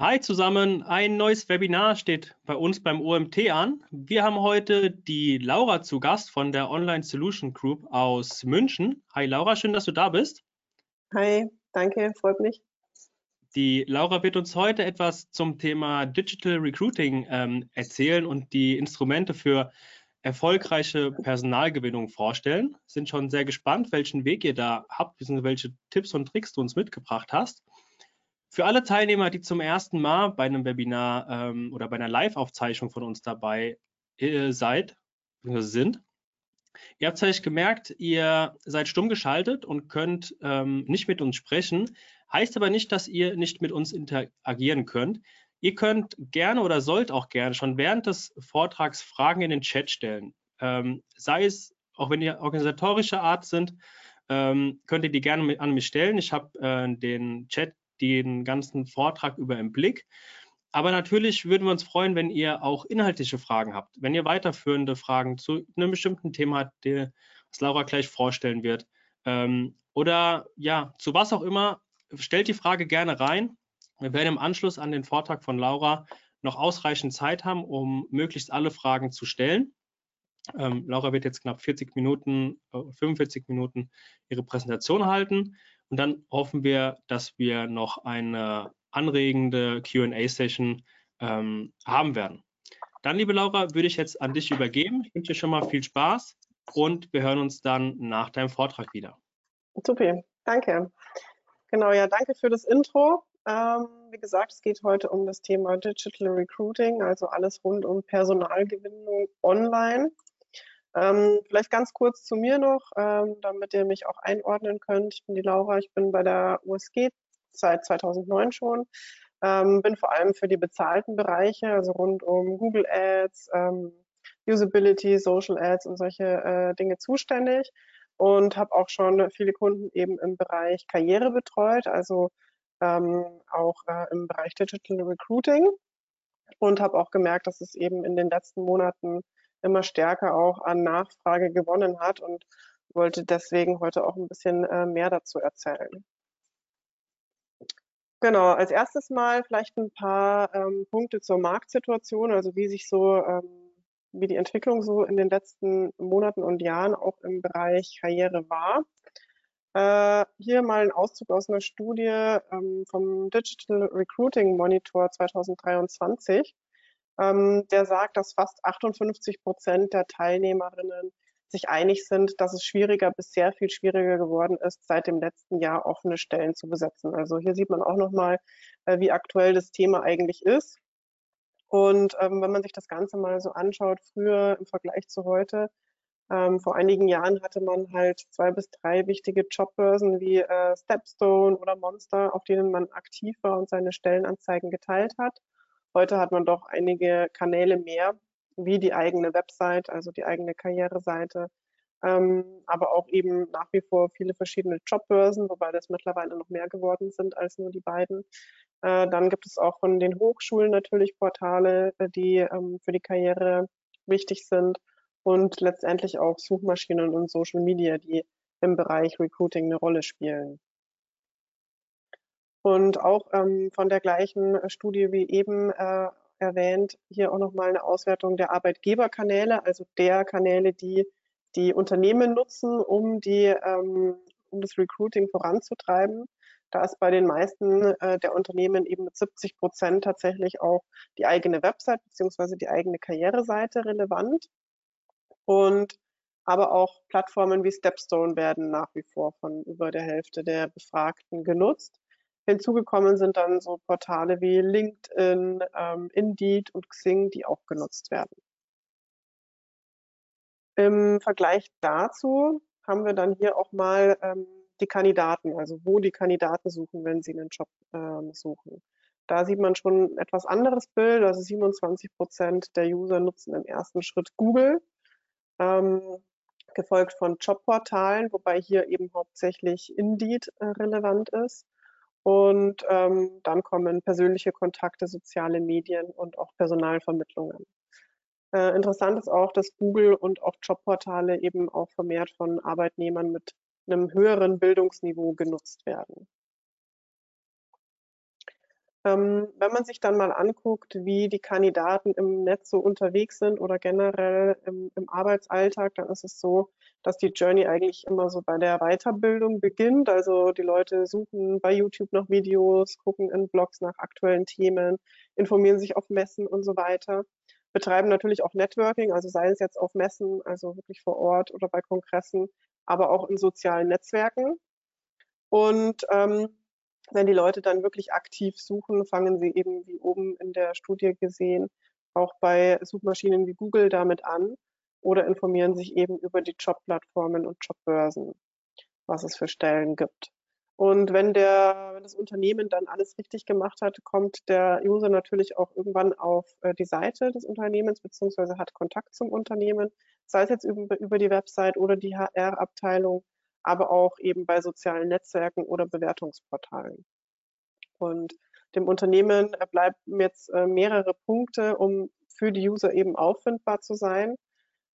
Hi zusammen, ein neues Webinar steht bei uns beim OMT an. Wir haben heute die Laura zu Gast von der Online Solution Group aus München. Hi Laura, schön, dass du da bist. Hi, danke, freut mich. Die Laura wird uns heute etwas zum Thema Digital Recruiting ähm, erzählen und die Instrumente für erfolgreiche Personalgewinnung vorstellen. Sind schon sehr gespannt, welchen Weg ihr da habt, bzw. welche Tipps und Tricks du uns mitgebracht hast. Für alle Teilnehmer, die zum ersten Mal bei einem Webinar ähm, oder bei einer Live-Aufzeichnung von uns dabei äh, seid, sind, ihr habt vielleicht gemerkt, ihr seid stumm geschaltet und könnt ähm, nicht mit uns sprechen, heißt aber nicht, dass ihr nicht mit uns interagieren könnt. Ihr könnt gerne oder sollt auch gerne schon während des Vortrags Fragen in den Chat stellen. Ähm, sei es, auch wenn ihr organisatorischer Art sind, ähm, könnt ihr die gerne an mich stellen. Ich habe äh, den Chat den ganzen Vortrag über im Blick. Aber natürlich würden wir uns freuen, wenn ihr auch inhaltliche Fragen habt. Wenn ihr weiterführende Fragen zu einem bestimmten Thema habt, das Laura gleich vorstellen wird. Ähm, oder ja, zu was auch immer, stellt die Frage gerne rein. Wir werden im Anschluss an den Vortrag von Laura noch ausreichend Zeit haben, um möglichst alle Fragen zu stellen. Ähm, Laura wird jetzt knapp 40 Minuten, äh, 45 Minuten ihre Präsentation halten. Und dann hoffen wir, dass wir noch eine anregende QA-Session ähm, haben werden. Dann, liebe Laura, würde ich jetzt an dich übergeben. Ich wünsche dir schon mal viel Spaß und wir hören uns dann nach deinem Vortrag wieder. Super, danke. Genau, ja, danke für das Intro. Ähm, wie gesagt, es geht heute um das Thema Digital Recruiting, also alles rund um Personalgewinnung online. Ähm, vielleicht ganz kurz zu mir noch, ähm, damit ihr mich auch einordnen könnt. Ich bin die Laura, ich bin bei der USG seit 2009 schon, ähm, bin vor allem für die bezahlten Bereiche, also rund um Google Ads, ähm, Usability, Social Ads und solche äh, Dinge zuständig. Und habe auch schon viele Kunden eben im Bereich Karriere betreut, also ähm, auch äh, im Bereich Digital Recruiting. Und habe auch gemerkt, dass es eben in den letzten Monaten immer stärker auch an Nachfrage gewonnen hat und wollte deswegen heute auch ein bisschen äh, mehr dazu erzählen. Genau, als erstes mal vielleicht ein paar ähm, Punkte zur Marktsituation, also wie sich so, ähm, wie die Entwicklung so in den letzten Monaten und Jahren auch im Bereich Karriere war. Äh, hier mal ein Auszug aus einer Studie ähm, vom Digital Recruiting Monitor 2023 ähm, der sagt, dass fast 58 Prozent der Teilnehmerinnen sich einig sind, dass es schwieriger bis sehr viel schwieriger geworden ist, seit dem letzten Jahr offene Stellen zu besetzen. Also hier sieht man auch nochmal, äh, wie aktuell das Thema eigentlich ist. Und ähm, wenn man sich das Ganze mal so anschaut, früher im Vergleich zu heute, ähm, vor einigen Jahren hatte man halt zwei bis drei wichtige Jobbörsen wie äh, Stepstone oder Monster, auf denen man aktiv war und seine Stellenanzeigen geteilt hat. Heute hat man doch einige Kanäle mehr, wie die eigene Website, also die eigene Karriereseite, ähm, aber auch eben nach wie vor viele verschiedene Jobbörsen, wobei das mittlerweile noch mehr geworden sind als nur die beiden. Äh, dann gibt es auch von den Hochschulen natürlich Portale, äh, die ähm, für die Karriere wichtig sind und letztendlich auch Suchmaschinen und Social Media, die im Bereich Recruiting eine Rolle spielen. Und auch ähm, von der gleichen äh, Studie wie eben äh, erwähnt, hier auch nochmal eine Auswertung der Arbeitgeberkanäle, also der Kanäle, die die Unternehmen nutzen, um, die, ähm, um das Recruiting voranzutreiben. Da ist bei den meisten äh, der Unternehmen eben mit 70 Prozent tatsächlich auch die eigene Website beziehungsweise die eigene Karriereseite relevant. Und aber auch Plattformen wie Stepstone werden nach wie vor von über der Hälfte der Befragten genutzt. Hinzugekommen sind dann so Portale wie LinkedIn, ähm, Indeed und Xing, die auch genutzt werden. Im Vergleich dazu haben wir dann hier auch mal ähm, die Kandidaten, also wo die Kandidaten suchen, wenn sie einen Job ähm, suchen. Da sieht man schon ein etwas anderes Bild. Also 27 Prozent der User nutzen im ersten Schritt Google, ähm, gefolgt von Jobportalen, wobei hier eben hauptsächlich Indeed äh, relevant ist. Und ähm, dann kommen persönliche Kontakte, soziale Medien und auch Personalvermittlungen. Äh, interessant ist auch, dass Google und auch Jobportale eben auch vermehrt von Arbeitnehmern mit einem höheren Bildungsniveau genutzt werden. Ähm, wenn man sich dann mal anguckt, wie die Kandidaten im Netz so unterwegs sind oder generell im, im, Arbeitsalltag, dann ist es so, dass die Journey eigentlich immer so bei der Weiterbildung beginnt. Also die Leute suchen bei YouTube nach Videos, gucken in Blogs nach aktuellen Themen, informieren sich auf Messen und so weiter, betreiben natürlich auch Networking, also sei es jetzt auf Messen, also wirklich vor Ort oder bei Kongressen, aber auch in sozialen Netzwerken. Und ähm, wenn die Leute dann wirklich aktiv suchen, fangen sie eben, wie oben in der Studie gesehen, auch bei Suchmaschinen wie Google damit an oder informieren sich eben über die Jobplattformen und Jobbörsen, was es für Stellen gibt. Und wenn, der, wenn das Unternehmen dann alles richtig gemacht hat, kommt der User natürlich auch irgendwann auf äh, die Seite des Unternehmens beziehungsweise hat Kontakt zum Unternehmen, sei es jetzt über, über die Website oder die HR-Abteilung aber auch eben bei sozialen Netzwerken oder Bewertungsportalen. Und dem Unternehmen bleiben jetzt äh, mehrere Punkte, um für die User eben auffindbar zu sein.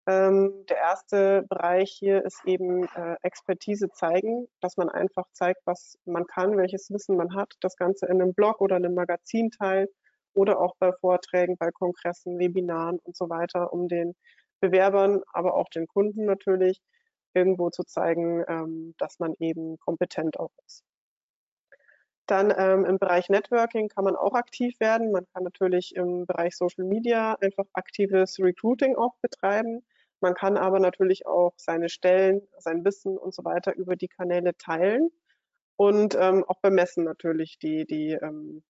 Ähm, der erste Bereich hier ist eben äh, Expertise zeigen, dass man einfach zeigt, was man kann, welches Wissen man hat, das Ganze in einem Blog oder einem Magazin teilt oder auch bei Vorträgen, bei Kongressen, Webinaren und so weiter, um den Bewerbern, aber auch den Kunden natürlich irgendwo zu zeigen, ähm, dass man eben kompetent auch ist. Dann ähm, im Bereich Networking kann man auch aktiv werden. Man kann natürlich im Bereich Social Media einfach aktives Recruiting auch betreiben. Man kann aber natürlich auch seine Stellen, sein Wissen und so weiter über die Kanäle teilen und ähm, auch beim Messen natürlich die, die ähm,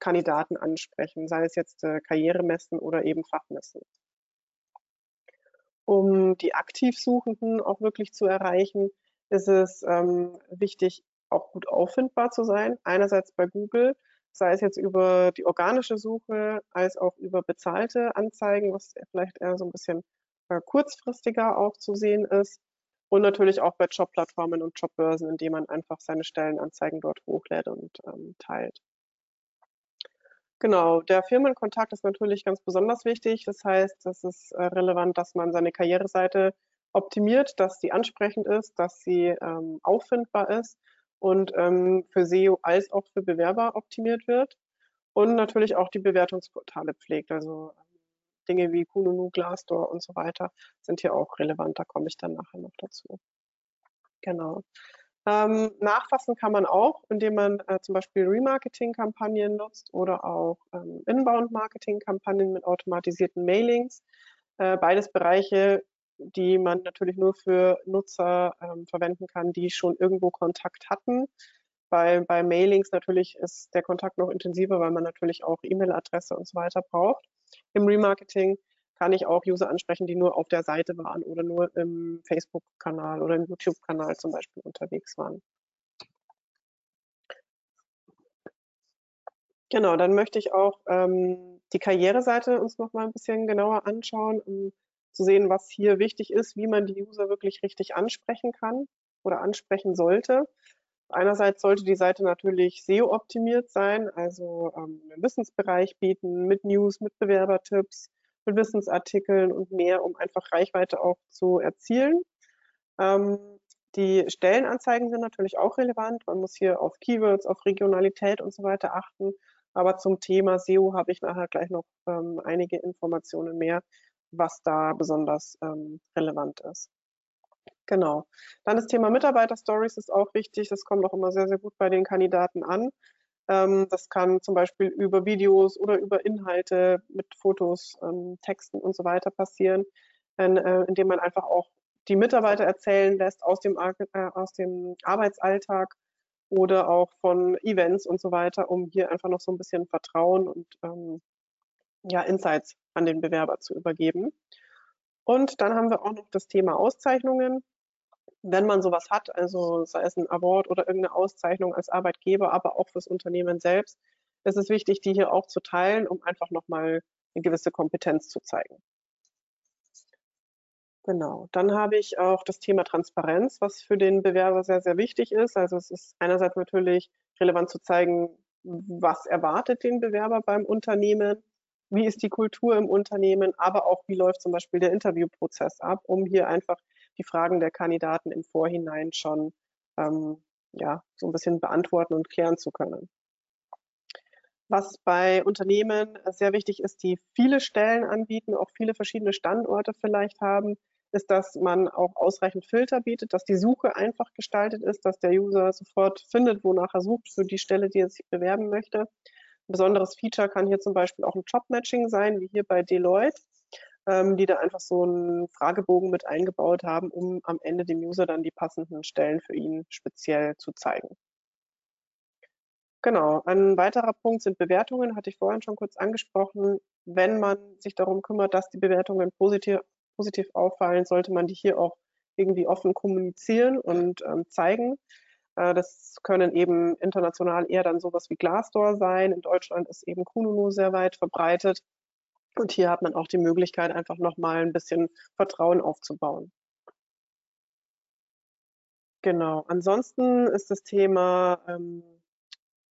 Kandidaten ansprechen, sei es jetzt äh, Karrieremessen oder eben Fachmessen um die Aktivsuchenden auch wirklich zu erreichen, ist es ähm, wichtig, auch gut auffindbar zu sein. Einerseits bei Google, sei es jetzt über die organische Suche, als auch über bezahlte Anzeigen, was vielleicht eher so ein bisschen äh, kurzfristiger auch zu sehen ist. Und natürlich auch bei Jobplattformen und Jobbörsen, indem man einfach seine Stellenanzeigen dort hochlädt und ähm, teilt. Genau, der Firmenkontakt ist natürlich ganz besonders wichtig. Das heißt, es ist äh, relevant, dass man seine Karriereseite optimiert, dass sie ansprechend ist, dass sie ähm, auffindbar ist und ähm, für SEO als auch für Bewerber optimiert wird und natürlich auch die Bewertungsportale pflegt. Also ähm, Dinge wie Kununu, Glassdoor und so weiter sind hier auch relevant. Da komme ich dann nachher noch dazu. Genau. Ähm, nachfassen kann man auch, indem man äh, zum Beispiel Remarketing-Kampagnen nutzt oder auch ähm, Inbound-Marketing-Kampagnen mit automatisierten Mailings. Äh, beides Bereiche, die man natürlich nur für Nutzer ähm, verwenden kann, die schon irgendwo Kontakt hatten. Bei, bei Mailings natürlich ist der Kontakt noch intensiver, weil man natürlich auch E-Mail-Adresse und so weiter braucht. Im Remarketing kann ich auch User ansprechen, die nur auf der Seite waren oder nur im Facebook-Kanal oder im YouTube-Kanal zum Beispiel unterwegs waren. Genau, dann möchte ich auch ähm, die Karriereseite uns noch mal ein bisschen genauer anschauen, um zu sehen, was hier wichtig ist, wie man die User wirklich richtig ansprechen kann oder ansprechen sollte. Einerseits sollte die Seite natürlich SEO-optimiert sein, also ähm, einen Wissensbereich bieten mit News, mit Bewerbertipps, mit Wissensartikeln und mehr, um einfach Reichweite auch zu erzielen. Ähm, die Stellenanzeigen sind natürlich auch relevant. Man muss hier auf Keywords, auf Regionalität und so weiter achten. Aber zum Thema SEO habe ich nachher gleich noch ähm, einige Informationen mehr, was da besonders ähm, relevant ist. Genau. Dann das Thema Mitarbeiter-Stories ist auch wichtig. Das kommt auch immer sehr, sehr gut bei den Kandidaten an. Ähm, das kann zum Beispiel über Videos oder über Inhalte mit Fotos, ähm, Texten und so weiter passieren, äh, indem man einfach auch die Mitarbeiter erzählen lässt aus dem, äh, aus dem Arbeitsalltag oder auch von Events und so weiter, um hier einfach noch so ein bisschen Vertrauen und ähm, ja, Insights an den Bewerber zu übergeben. Und dann haben wir auch noch das Thema Auszeichnungen wenn man sowas hat, also sei es ein Award oder irgendeine Auszeichnung als Arbeitgeber, aber auch fürs Unternehmen selbst, ist es wichtig, die hier auch zu teilen, um einfach nochmal eine gewisse Kompetenz zu zeigen. Genau. Dann habe ich auch das Thema Transparenz, was für den Bewerber sehr, sehr wichtig ist. Also es ist einerseits natürlich relevant zu zeigen, was erwartet den Bewerber beim Unternehmen, wie ist die Kultur im Unternehmen, aber auch wie läuft zum Beispiel der Interviewprozess ab, um hier einfach die Fragen der Kandidaten im Vorhinein schon ähm, ja, so ein bisschen beantworten und klären zu können. Was bei Unternehmen sehr wichtig ist, die viele Stellen anbieten, auch viele verschiedene Standorte vielleicht haben, ist, dass man auch ausreichend Filter bietet, dass die Suche einfach gestaltet ist, dass der User sofort findet, wonach er sucht für die Stelle, die er sich bewerben möchte. Ein besonderes Feature kann hier zum Beispiel auch ein Job-Matching sein, wie hier bei Deloitte, ähm, die da einfach so einen Fragebogen mit eingebaut haben, um am Ende dem User dann die passenden Stellen für ihn speziell zu zeigen. Genau, ein weiterer Punkt sind Bewertungen, hatte ich vorhin schon kurz angesprochen. Wenn man sich darum kümmert, dass die Bewertungen positiv, positiv auffallen, sollte man die hier auch irgendwie offen kommunizieren und ähm, zeigen. Äh, das können eben international eher dann sowas wie Glassdoor sein. In Deutschland ist eben Kununu sehr weit verbreitet. Und hier hat man auch die Möglichkeit, einfach nochmal ein bisschen Vertrauen aufzubauen. Genau. Ansonsten ist das Thema ähm,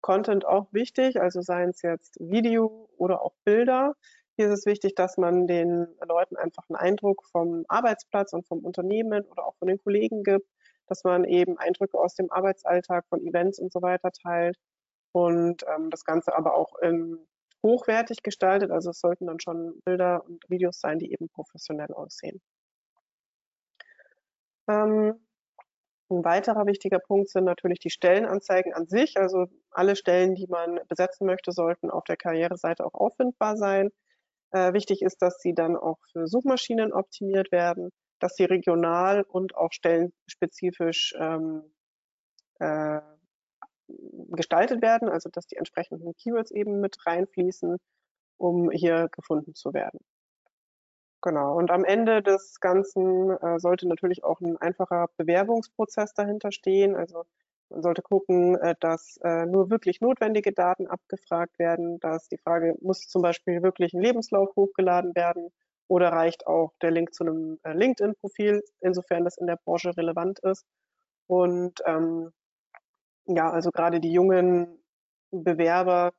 Content auch wichtig, also seien es jetzt Video oder auch Bilder. Hier ist es wichtig, dass man den Leuten einfach einen Eindruck vom Arbeitsplatz und vom Unternehmen oder auch von den Kollegen gibt, dass man eben Eindrücke aus dem Arbeitsalltag von Events und so weiter teilt und ähm, das Ganze aber auch in hochwertig gestaltet. Also es sollten dann schon Bilder und Videos sein, die eben professionell aussehen. Ähm, ein weiterer wichtiger Punkt sind natürlich die Stellenanzeigen an sich. Also alle Stellen, die man besetzen möchte, sollten auf der Karriereseite auch auffindbar sein. Äh, wichtig ist, dass sie dann auch für Suchmaschinen optimiert werden, dass sie regional und auch stellenspezifisch ähm, äh, gestaltet werden, also dass die entsprechenden Keywords eben mit reinfließen, um hier gefunden zu werden. Genau. Und am Ende des Ganzen äh, sollte natürlich auch ein einfacher Bewerbungsprozess dahinter stehen. Also man sollte gucken, äh, dass äh, nur wirklich notwendige Daten abgefragt werden, dass die Frage, muss zum Beispiel wirklich ein Lebenslauf hochgeladen werden oder reicht auch der Link zu einem äh, LinkedIn-Profil, insofern das in der Branche relevant ist. Und ähm, ja, also gerade die jungen Bewerber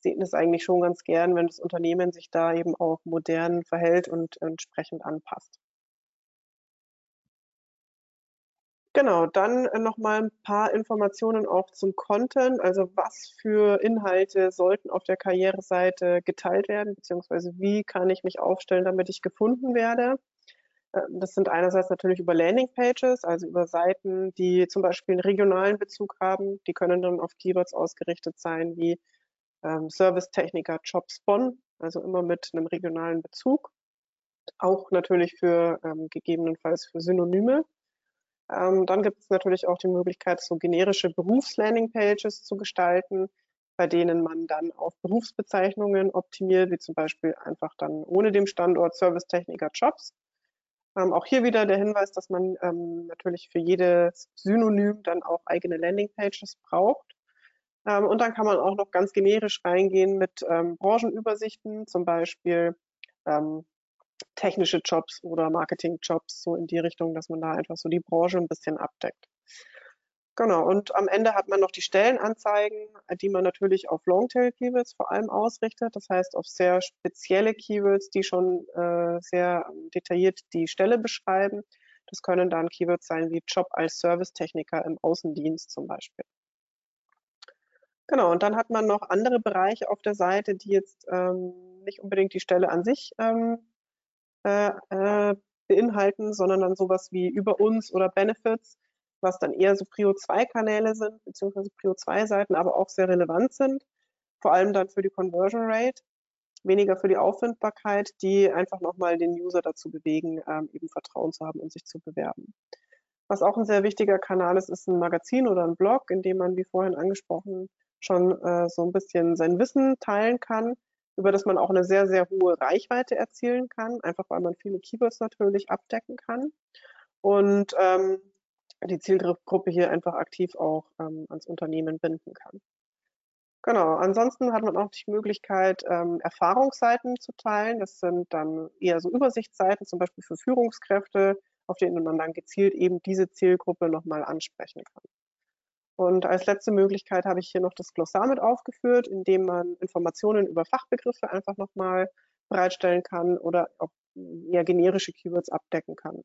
sehen es eigentlich schon ganz gern, wenn das Unternehmen sich da eben auch modern verhält und entsprechend anpasst. Genau, dann äh, nochmal ein paar Informationen auch zum Content. Also was für Inhalte sollten auf der Karriereseite geteilt werden, beziehungsweise wie kann ich mich aufstellen, damit ich gefunden werde. Ähm, das sind einerseits natürlich über Landingpages, also über Seiten, die zum Beispiel einen regionalen Bezug haben. Die können dann auf Keywords ausgerichtet sein, wie ähm, Servicetechniker Jobs Bonn, also immer mit einem regionalen Bezug. Auch natürlich für ähm, gegebenenfalls für Synonyme. Ähm, dann gibt es natürlich auch die Möglichkeit, so generische Berufslandingpages zu gestalten, bei denen man dann auf Berufsbezeichnungen optimiert, wie zum Beispiel einfach dann ohne dem Standort Servicetechniker Jobs. Ähm, auch hier wieder der Hinweis, dass man ähm, natürlich für jedes Synonym dann auch eigene Landingpages braucht. Ähm, und dann kann man auch noch ganz generisch reingehen mit ähm, Branchenübersichten, zum Beispiel ähm, technische Jobs oder Marketing-Jobs, so in die Richtung, dass man da einfach so die Branche ein bisschen abdeckt. Genau, und am Ende hat man noch die Stellenanzeigen, die man natürlich auf Longtail-Keywords vor allem ausrichtet, das heißt auf sehr spezielle Keywords, die schon äh, sehr detailliert die Stelle beschreiben. Das können dann Keywords sein wie Job als Servicetechniker im Außendienst zum Beispiel. Genau, und dann hat man noch andere Bereiche auf der Seite, die jetzt ähm, nicht unbedingt die Stelle an sich ähm, äh, äh, beinhalten, sondern dann sowas wie über uns oder Benefits, was dann eher so Prio-2-Kanäle sind, beziehungsweise Prio-2-Seiten, aber auch sehr relevant sind, vor allem dann für die Conversion Rate, weniger für die Auffindbarkeit, die einfach nochmal den User dazu bewegen, ähm, eben Vertrauen zu haben und sich zu bewerben. Was auch ein sehr wichtiger Kanal ist, ist ein Magazin oder ein Blog, in dem man, wie vorhin angesprochen, schon äh, so ein bisschen sein Wissen teilen kann, über das man auch eine sehr, sehr hohe Reichweite erzielen kann, einfach weil man viele Keywords natürlich abdecken kann und ähm, die Zielgruppe hier einfach aktiv auch ähm, ans Unternehmen binden kann. Genau, ansonsten hat man auch die Möglichkeit, ähm, Erfahrungsseiten zu teilen. Das sind dann eher so Übersichtsseiten, zum Beispiel für Führungskräfte, auf denen man dann gezielt eben diese Zielgruppe nochmal ansprechen kann. Und als letzte Möglichkeit habe ich hier noch das Glossar mit aufgeführt, in dem man Informationen über Fachbegriffe einfach nochmal bereitstellen kann oder auch eher generische Keywords abdecken kann.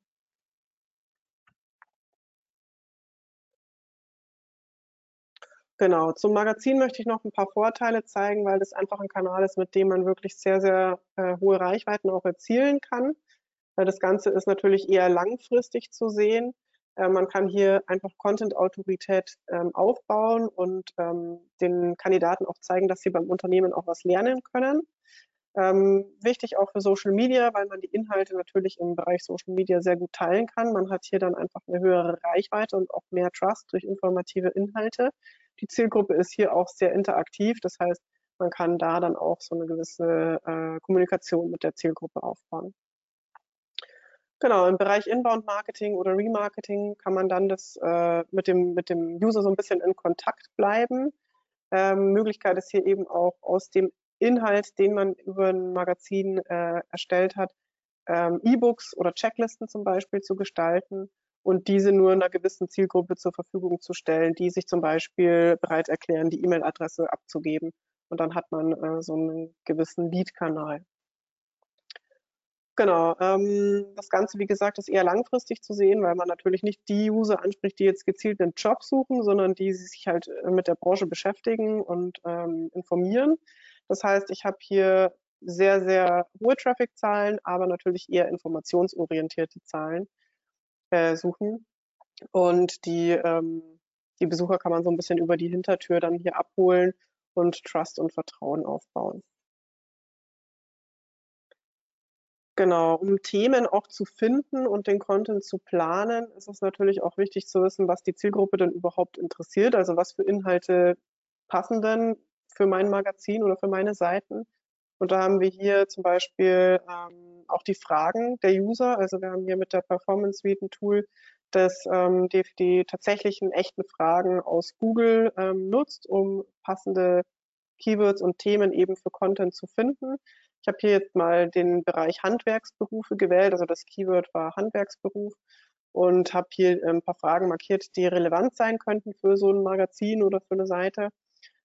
Genau, zum Magazin möchte ich noch ein paar Vorteile zeigen, weil das einfach ein Kanal ist, mit dem man wirklich sehr, sehr äh, hohe Reichweiten auch erzielen kann. Weil das Ganze ist natürlich eher langfristig zu sehen. Äh, man kann hier einfach Content-Autorität ähm, aufbauen und ähm, den Kandidaten auch zeigen, dass sie beim Unternehmen auch was lernen können. Ähm, wichtig auch für Social Media, weil man die Inhalte natürlich im Bereich Social Media sehr gut teilen kann. Man hat hier dann einfach eine höhere Reichweite und auch mehr Trust durch informative Inhalte. Die Zielgruppe ist hier auch sehr interaktiv. Das heißt, man kann da dann auch so eine gewisse äh, Kommunikation mit der Zielgruppe aufbauen. Genau, im Bereich Inbound Marketing oder Remarketing kann man dann das äh, mit, dem, mit dem User so ein bisschen in Kontakt bleiben. Ähm, Möglichkeit ist hier eben auch aus dem Inhalt, den man über ein Magazin äh, erstellt hat, ähm, E-Books oder Checklisten zum Beispiel zu gestalten und diese nur einer gewissen Zielgruppe zur Verfügung zu stellen, die sich zum Beispiel bereit erklären, die E-Mail-Adresse abzugeben. Und dann hat man äh, so einen gewissen Lead-Kanal. Genau. Ähm, das Ganze, wie gesagt, ist eher langfristig zu sehen, weil man natürlich nicht die User anspricht, die jetzt gezielt einen Job suchen, sondern die sich halt äh, mit der Branche beschäftigen und ähm, informieren. Das heißt, ich habe hier sehr, sehr hohe Traffic-Zahlen, aber natürlich eher informationsorientierte Zahlen äh, suchen. Und die, ähm, die Besucher kann man so ein bisschen über die Hintertür dann hier abholen und Trust und Vertrauen aufbauen. Genau, um Themen auch zu finden und den Content zu planen, ist es natürlich auch wichtig zu wissen, was die Zielgruppe denn überhaupt interessiert. Also was für Inhalte passen denn für mein Magazin oder für meine Seiten. Und da haben wir hier zum Beispiel ähm, auch die Fragen der User. Also wir haben hier mit der Performance Suite ein Tool, das ähm, die, die tatsächlichen echten Fragen aus Google ähm, nutzt, um passende Keywords und Themen eben für Content zu finden. Ich habe hier jetzt mal den Bereich Handwerksberufe gewählt, also das Keyword war Handwerksberuf und habe hier ein paar Fragen markiert, die relevant sein könnten für so ein Magazin oder für eine Seite.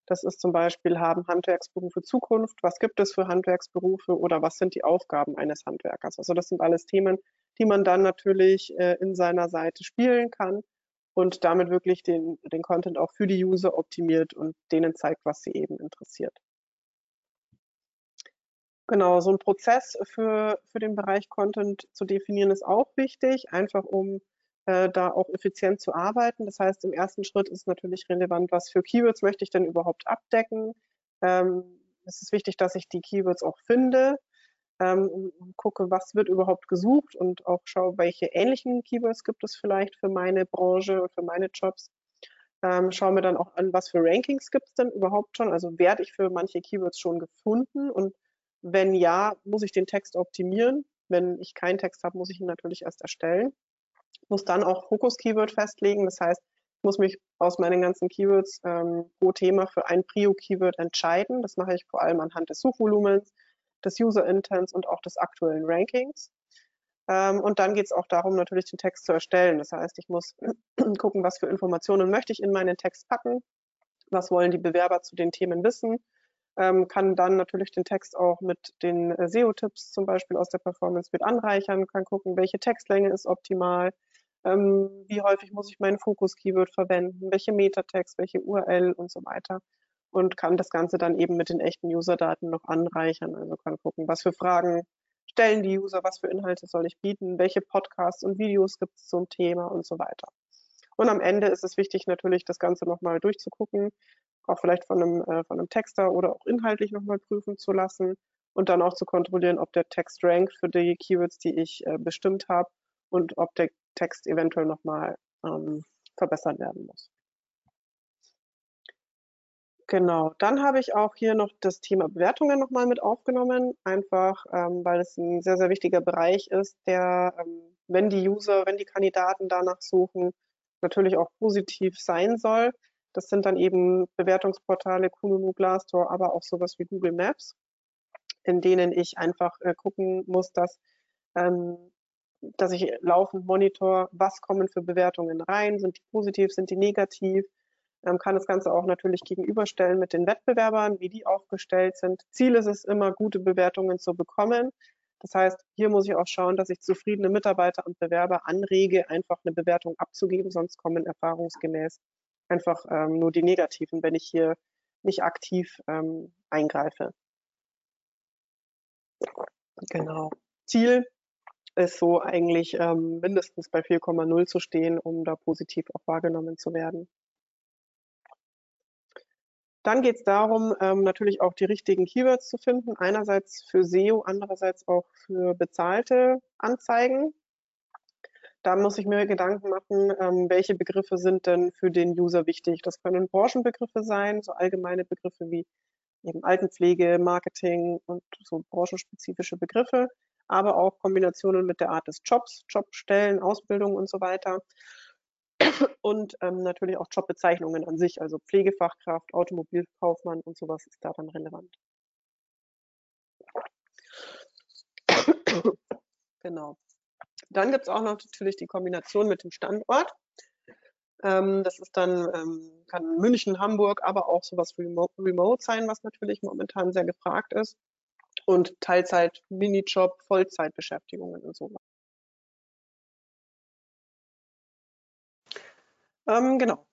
Das ist zum Beispiel, haben Handwerksberufe Zukunft? Was gibt es für Handwerksberufe oder was sind die Aufgaben eines Handwerkers? Also das sind alles Themen, die man dann natürlich äh, in seiner Seite spielen kann und damit wirklich den, den Content auch für die User optimiert und denen zeigt, was sie eben interessiert. Genau, so ein Prozess für, für den Bereich Content zu definieren ist auch wichtig, einfach um äh, da auch effizient zu arbeiten. Das heißt, im ersten Schritt ist natürlich relevant, was für Keywords möchte ich denn überhaupt abdecken. Ähm, es ist wichtig, dass ich die Keywords auch finde, ähm, gucke, was wird überhaupt gesucht und auch schaue, welche ähnlichen Keywords gibt es vielleicht für meine Branche und für meine Jobs. Ähm, schaue mir dann auch an, was für Rankings gibt es denn überhaupt schon. Also werde ich für manche Keywords schon gefunden und wenn ja, muss ich den Text optimieren. Wenn ich keinen Text habe, muss ich ihn natürlich erst erstellen muss dann auch Fokus-Keyword festlegen. Das heißt, ich muss mich aus meinen ganzen Keywords ähm, pro Thema für ein Prio-Keyword entscheiden. Das mache ich vor allem anhand des Suchvolumens, des User-Intents und auch des aktuellen Rankings. Ähm, und dann geht es auch darum, natürlich den Text zu erstellen. Das heißt, ich muss gucken, was für Informationen möchte ich in meinen Text packen, was wollen die Bewerber zu den Themen wissen, ähm, kann dann natürlich den Text auch mit den äh, SEO-Tipps zum Beispiel aus der Performance mit anreichern, kann gucken, welche Textlänge ist optimal, ähm, wie häufig muss ich meinen Fokus-Keyword verwenden, welche Metatext, welche URL und so weiter. Und kann das Ganze dann eben mit den echten User-Daten noch anreichern. Also kann gucken, was für Fragen stellen die User, was für Inhalte soll ich bieten, welche Podcasts und Videos gibt es zum Thema und so weiter. Und am Ende ist es wichtig, natürlich das Ganze nochmal durchzugucken, auch vielleicht von einem, äh, von einem Texter oder auch inhaltlich nochmal prüfen zu lassen und dann auch zu kontrollieren, ob der Text rankt für die Keywords, die ich äh, bestimmt habe und ob der Text eventuell nochmal ähm, verbessert werden muss. Genau, dann habe ich auch hier noch das Thema Bewertungen nochmal mit aufgenommen, einfach ähm, weil es ein sehr, sehr wichtiger Bereich ist, der, ähm, wenn die User, wenn die Kandidaten danach suchen, natürlich auch positiv sein soll. Das sind dann eben Bewertungsportale, Kununu, Glassdoor, aber auch sowas wie Google Maps, in denen ich einfach äh, gucken muss, dass, ähm, dass ich laufend monitor, was kommen für Bewertungen rein, sind die positiv, sind die negativ, ähm, kann das Ganze auch natürlich gegenüberstellen mit den Wettbewerbern, wie die aufgestellt sind. Ziel ist es immer, gute Bewertungen zu bekommen. Das heißt, hier muss ich auch schauen, dass ich zufriedene Mitarbeiter und Bewerber anrege, einfach eine Bewertung abzugeben, sonst kommen erfahrungsgemäß einfach ähm, nur die negativen, wenn ich hier nicht aktiv ähm, eingreife. Genau. Ziel ist so eigentlich ähm, mindestens bei 4,0 zu stehen, um da positiv auch wahrgenommen zu werden. Dann geht es darum, ähm, natürlich auch die richtigen Keywords zu finden. Einerseits für SEO, andererseits auch für bezahlte Anzeigen. Da muss ich mir Gedanken machen, ähm, welche Begriffe sind denn für den User wichtig. Das können Branchenbegriffe sein, so allgemeine Begriffe wie eben Altenpflege, Marketing und so branchenspezifische Begriffe, aber auch Kombinationen mit der Art des Jobs, Jobstellen, Ausbildung und so weiter. Und ähm, natürlich auch Jobbezeichnungen an sich, also Pflegefachkraft, Automobilkaufmann und sowas ist da dann relevant. genau. Dann gibt es auch noch natürlich die Kombination mit dem Standort. Ähm, das ist dann, ähm, kann München, Hamburg, aber auch sowas remote, remote sein, was natürlich momentan sehr gefragt ist. Und Teilzeit, Minijob, Vollzeitbeschäftigungen und so. Ähm, genau.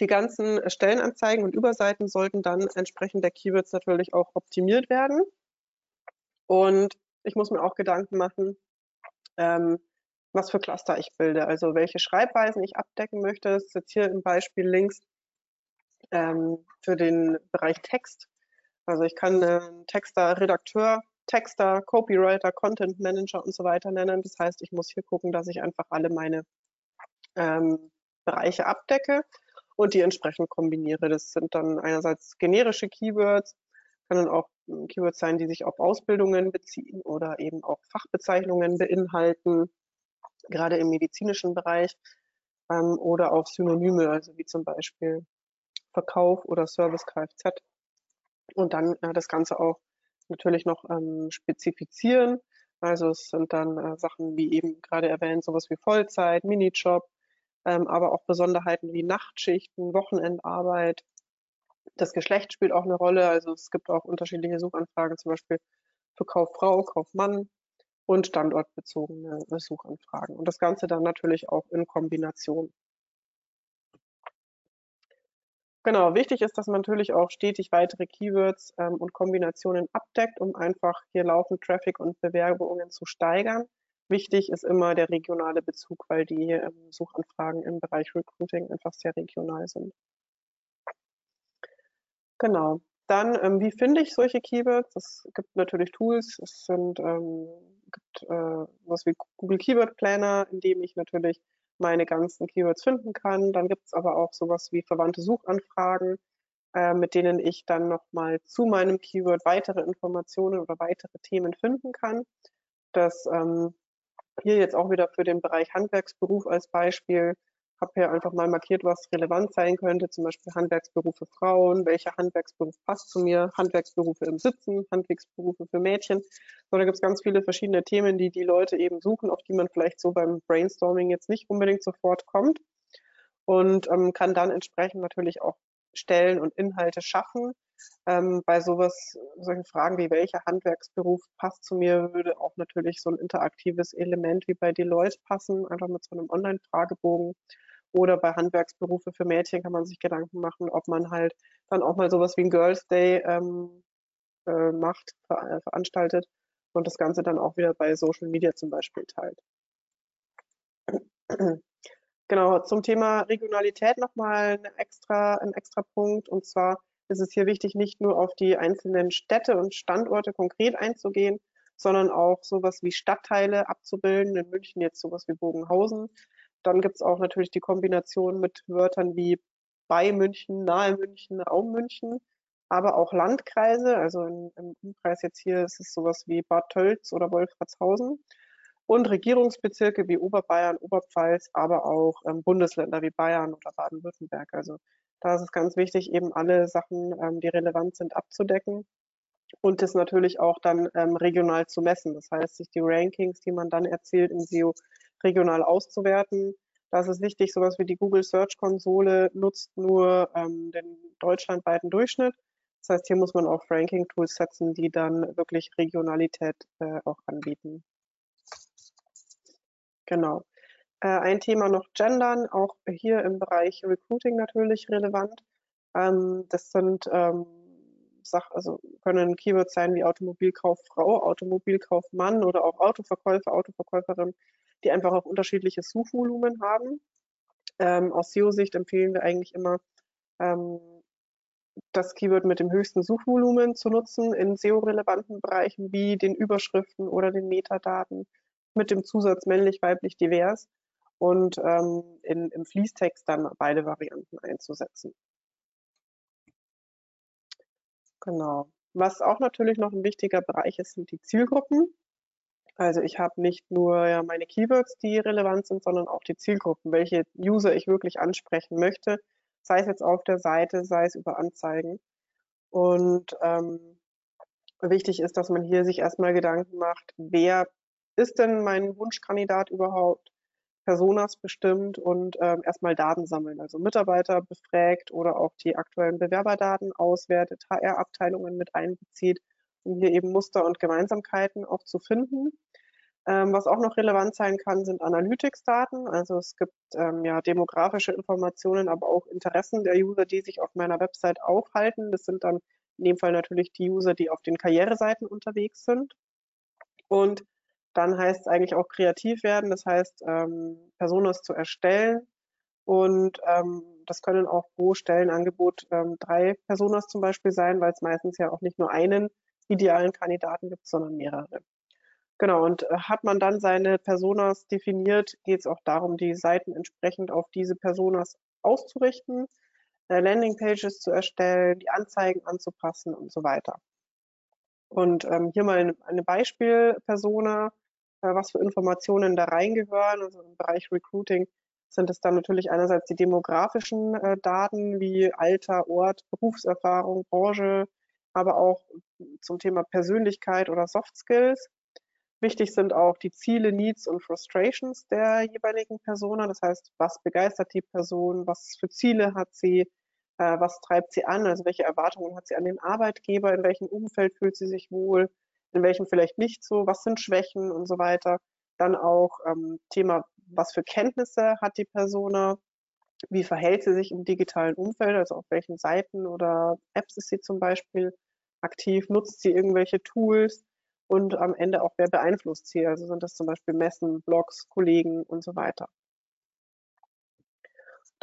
Die ganzen Stellenanzeigen und Überseiten sollten dann entsprechend der Keywords natürlich auch optimiert werden. Und ich muss mir auch Gedanken machen, ähm, was für Cluster ich bilde, also welche Schreibweisen ich abdecken möchte. Das ist jetzt hier im Beispiel links ähm, für den Bereich Text. Also ich kann äh, Texter, Redakteur, Texter, Copywriter, Content Manager und so weiter nennen. Das heißt, ich muss hier gucken, dass ich einfach alle meine ähm, Bereiche abdecke und die entsprechend kombiniere. Das sind dann einerseits generische Keywords, können auch hm, Keywords sein, die sich auf Ausbildungen beziehen oder eben auch Fachbezeichnungen beinhalten, gerade im medizinischen Bereich, ähm, oder auch Synonyme, also wie zum Beispiel Verkauf oder Service Kfz. Und dann äh, das Ganze auch natürlich noch ähm, spezifizieren. Also es sind dann äh, Sachen wie eben gerade erwähnt, sowas wie Vollzeit, Minijob, ähm, aber auch Besonderheiten wie Nachtschichten, Wochenendarbeit. Das Geschlecht spielt auch eine Rolle. Also es gibt auch unterschiedliche Suchanfragen, zum Beispiel für Kauffrau, Kaufmann und standortbezogene Suchanfragen. Und das Ganze dann natürlich auch in Kombination. Genau, wichtig ist, dass man natürlich auch stetig weitere Keywords ähm, und Kombinationen abdeckt, um einfach hier laufend Traffic und Bewerbungen zu steigern. Wichtig ist immer der regionale Bezug, weil die ähm, Suchanfragen im Bereich Recruiting einfach sehr regional sind. Genau. Dann, ähm, wie finde ich solche Keywords? Es gibt natürlich Tools. Es sind, ähm, gibt äh, was wie Google Keyword Planner, in dem ich natürlich meine ganzen Keywords finden kann. Dann gibt es aber auch sowas wie verwandte Suchanfragen, äh, mit denen ich dann nochmal zu meinem Keyword weitere Informationen oder weitere Themen finden kann. Das ähm, hier jetzt auch wieder für den Bereich Handwerksberuf als Beispiel. Habe hier einfach mal markiert, was relevant sein könnte, zum Beispiel Handwerksberufe Frauen, welcher Handwerksberuf passt zu mir, Handwerksberufe im Sitzen, Handwerksberufe für Mädchen. So, da gibt es ganz viele verschiedene Themen, die die Leute eben suchen, auf die man vielleicht so beim Brainstorming jetzt nicht unbedingt sofort kommt und ähm, kann dann entsprechend natürlich auch Stellen und Inhalte schaffen, ähm, bei sowas, solchen Fragen wie welcher Handwerksberuf passt zu mir, würde auch natürlich so ein interaktives Element wie bei Deloitte passen, einfach mit so einem Online-Fragebogen. Oder bei Handwerksberufe für Mädchen kann man sich Gedanken machen, ob man halt dann auch mal sowas wie ein Girls Day ähm, äh, macht, ver äh, veranstaltet und das Ganze dann auch wieder bei Social Media zum Beispiel teilt. Genau, zum Thema Regionalität nochmal ein extra, ein extra Punkt. Und zwar ist es hier wichtig, nicht nur auf die einzelnen Städte und Standorte konkret einzugehen, sondern auch sowas wie Stadtteile abzubilden. In München jetzt sowas wie Bogenhausen. Dann gibt es auch natürlich die Kombination mit Wörtern wie bei München, nahe München, Raum München, aber auch Landkreise. Also in, im Umkreis jetzt hier ist es sowas wie Bad Tölz oder Wolfratshausen. Und Regierungsbezirke wie Oberbayern, Oberpfalz, aber auch ähm, Bundesländer wie Bayern oder Baden-Württemberg. Also da ist es ganz wichtig, eben alle Sachen, ähm, die relevant sind, abzudecken und das natürlich auch dann ähm, regional zu messen. Das heißt, sich die Rankings, die man dann erzielt im SEO, regional auszuwerten. Da ist es wichtig, sowas wie die Google Search Konsole nutzt nur ähm, den deutschlandweiten Durchschnitt. Das heißt, hier muss man auch Ranking-Tools setzen, die dann wirklich Regionalität äh, auch anbieten. Genau. Äh, ein Thema noch Gendern, auch hier im Bereich Recruiting natürlich relevant. Ähm, das sind ähm, Sach also können Keywords sein wie Automobilkauffrau, Automobilkaufmann oder auch Autoverkäufer, Autoverkäuferin, die einfach auch unterschiedliches Suchvolumen haben. Ähm, aus SEO-Sicht empfehlen wir eigentlich immer, ähm, das Keyword mit dem höchsten Suchvolumen zu nutzen in SEO-relevanten Bereichen wie den Überschriften oder den Metadaten mit dem Zusatz männlich, weiblich, divers und ähm, in, im Fließtext dann beide Varianten einzusetzen. Genau. Was auch natürlich noch ein wichtiger Bereich ist, sind die Zielgruppen. Also ich habe nicht nur ja, meine Keywords, die relevant sind, sondern auch die Zielgruppen, welche User ich wirklich ansprechen möchte, sei es jetzt auf der Seite, sei es über Anzeigen. Und ähm, wichtig ist, dass man hier sich erstmal Gedanken macht, wer ist denn mein Wunschkandidat überhaupt? Personas bestimmt und ähm, erstmal Daten sammeln, also Mitarbeiter befragt oder auch die aktuellen Bewerberdaten auswertet, HR-Abteilungen mit einbezieht, um hier eben Muster und Gemeinsamkeiten auch zu finden. Ähm, was auch noch relevant sein kann, sind Analytics-Daten. Also es gibt ähm, ja demografische Informationen, aber auch Interessen der User, die sich auf meiner Website aufhalten. Das sind dann in dem Fall natürlich die User, die auf den Karriereseiten unterwegs sind. Und dann heißt es eigentlich auch kreativ werden, das heißt ähm, Personas zu erstellen. Und ähm, das können auch pro Stellenangebot ähm, drei Personas zum Beispiel sein, weil es meistens ja auch nicht nur einen idealen Kandidaten gibt, sondern mehrere. Genau, und äh, hat man dann seine Personas definiert, geht es auch darum, die Seiten entsprechend auf diese Personas auszurichten, äh, Landingpages zu erstellen, die Anzeigen anzupassen und so weiter. Und ähm, hier mal eine, Beispielpersona, äh, was für Informationen da reingehören. Also im Bereich Recruiting sind es dann natürlich einerseits die demografischen äh, Daten wie Alter, Ort, Berufserfahrung, Branche, aber auch zum Thema Persönlichkeit oder Soft Skills. Wichtig sind auch die Ziele, Needs und Frustrations der jeweiligen Persona. Das heißt, was begeistert die Person, was für Ziele hat sie, äh, was treibt sie an, also welche Erwartungen hat sie an den Arbeitgeber, in welchem Umfeld fühlt sie sich wohl, in welchem vielleicht nicht so, was sind Schwächen und so weiter. Dann auch ähm, Thema, was für Kenntnisse hat die Persona, wie verhält sie sich im digitalen Umfeld, also auf welchen Seiten oder Apps ist sie zum Beispiel aktiv, nutzt sie irgendwelche Tools? Und am Ende auch, wer beeinflusst sie, also sind das zum Beispiel Messen, Blogs, Kollegen und so weiter.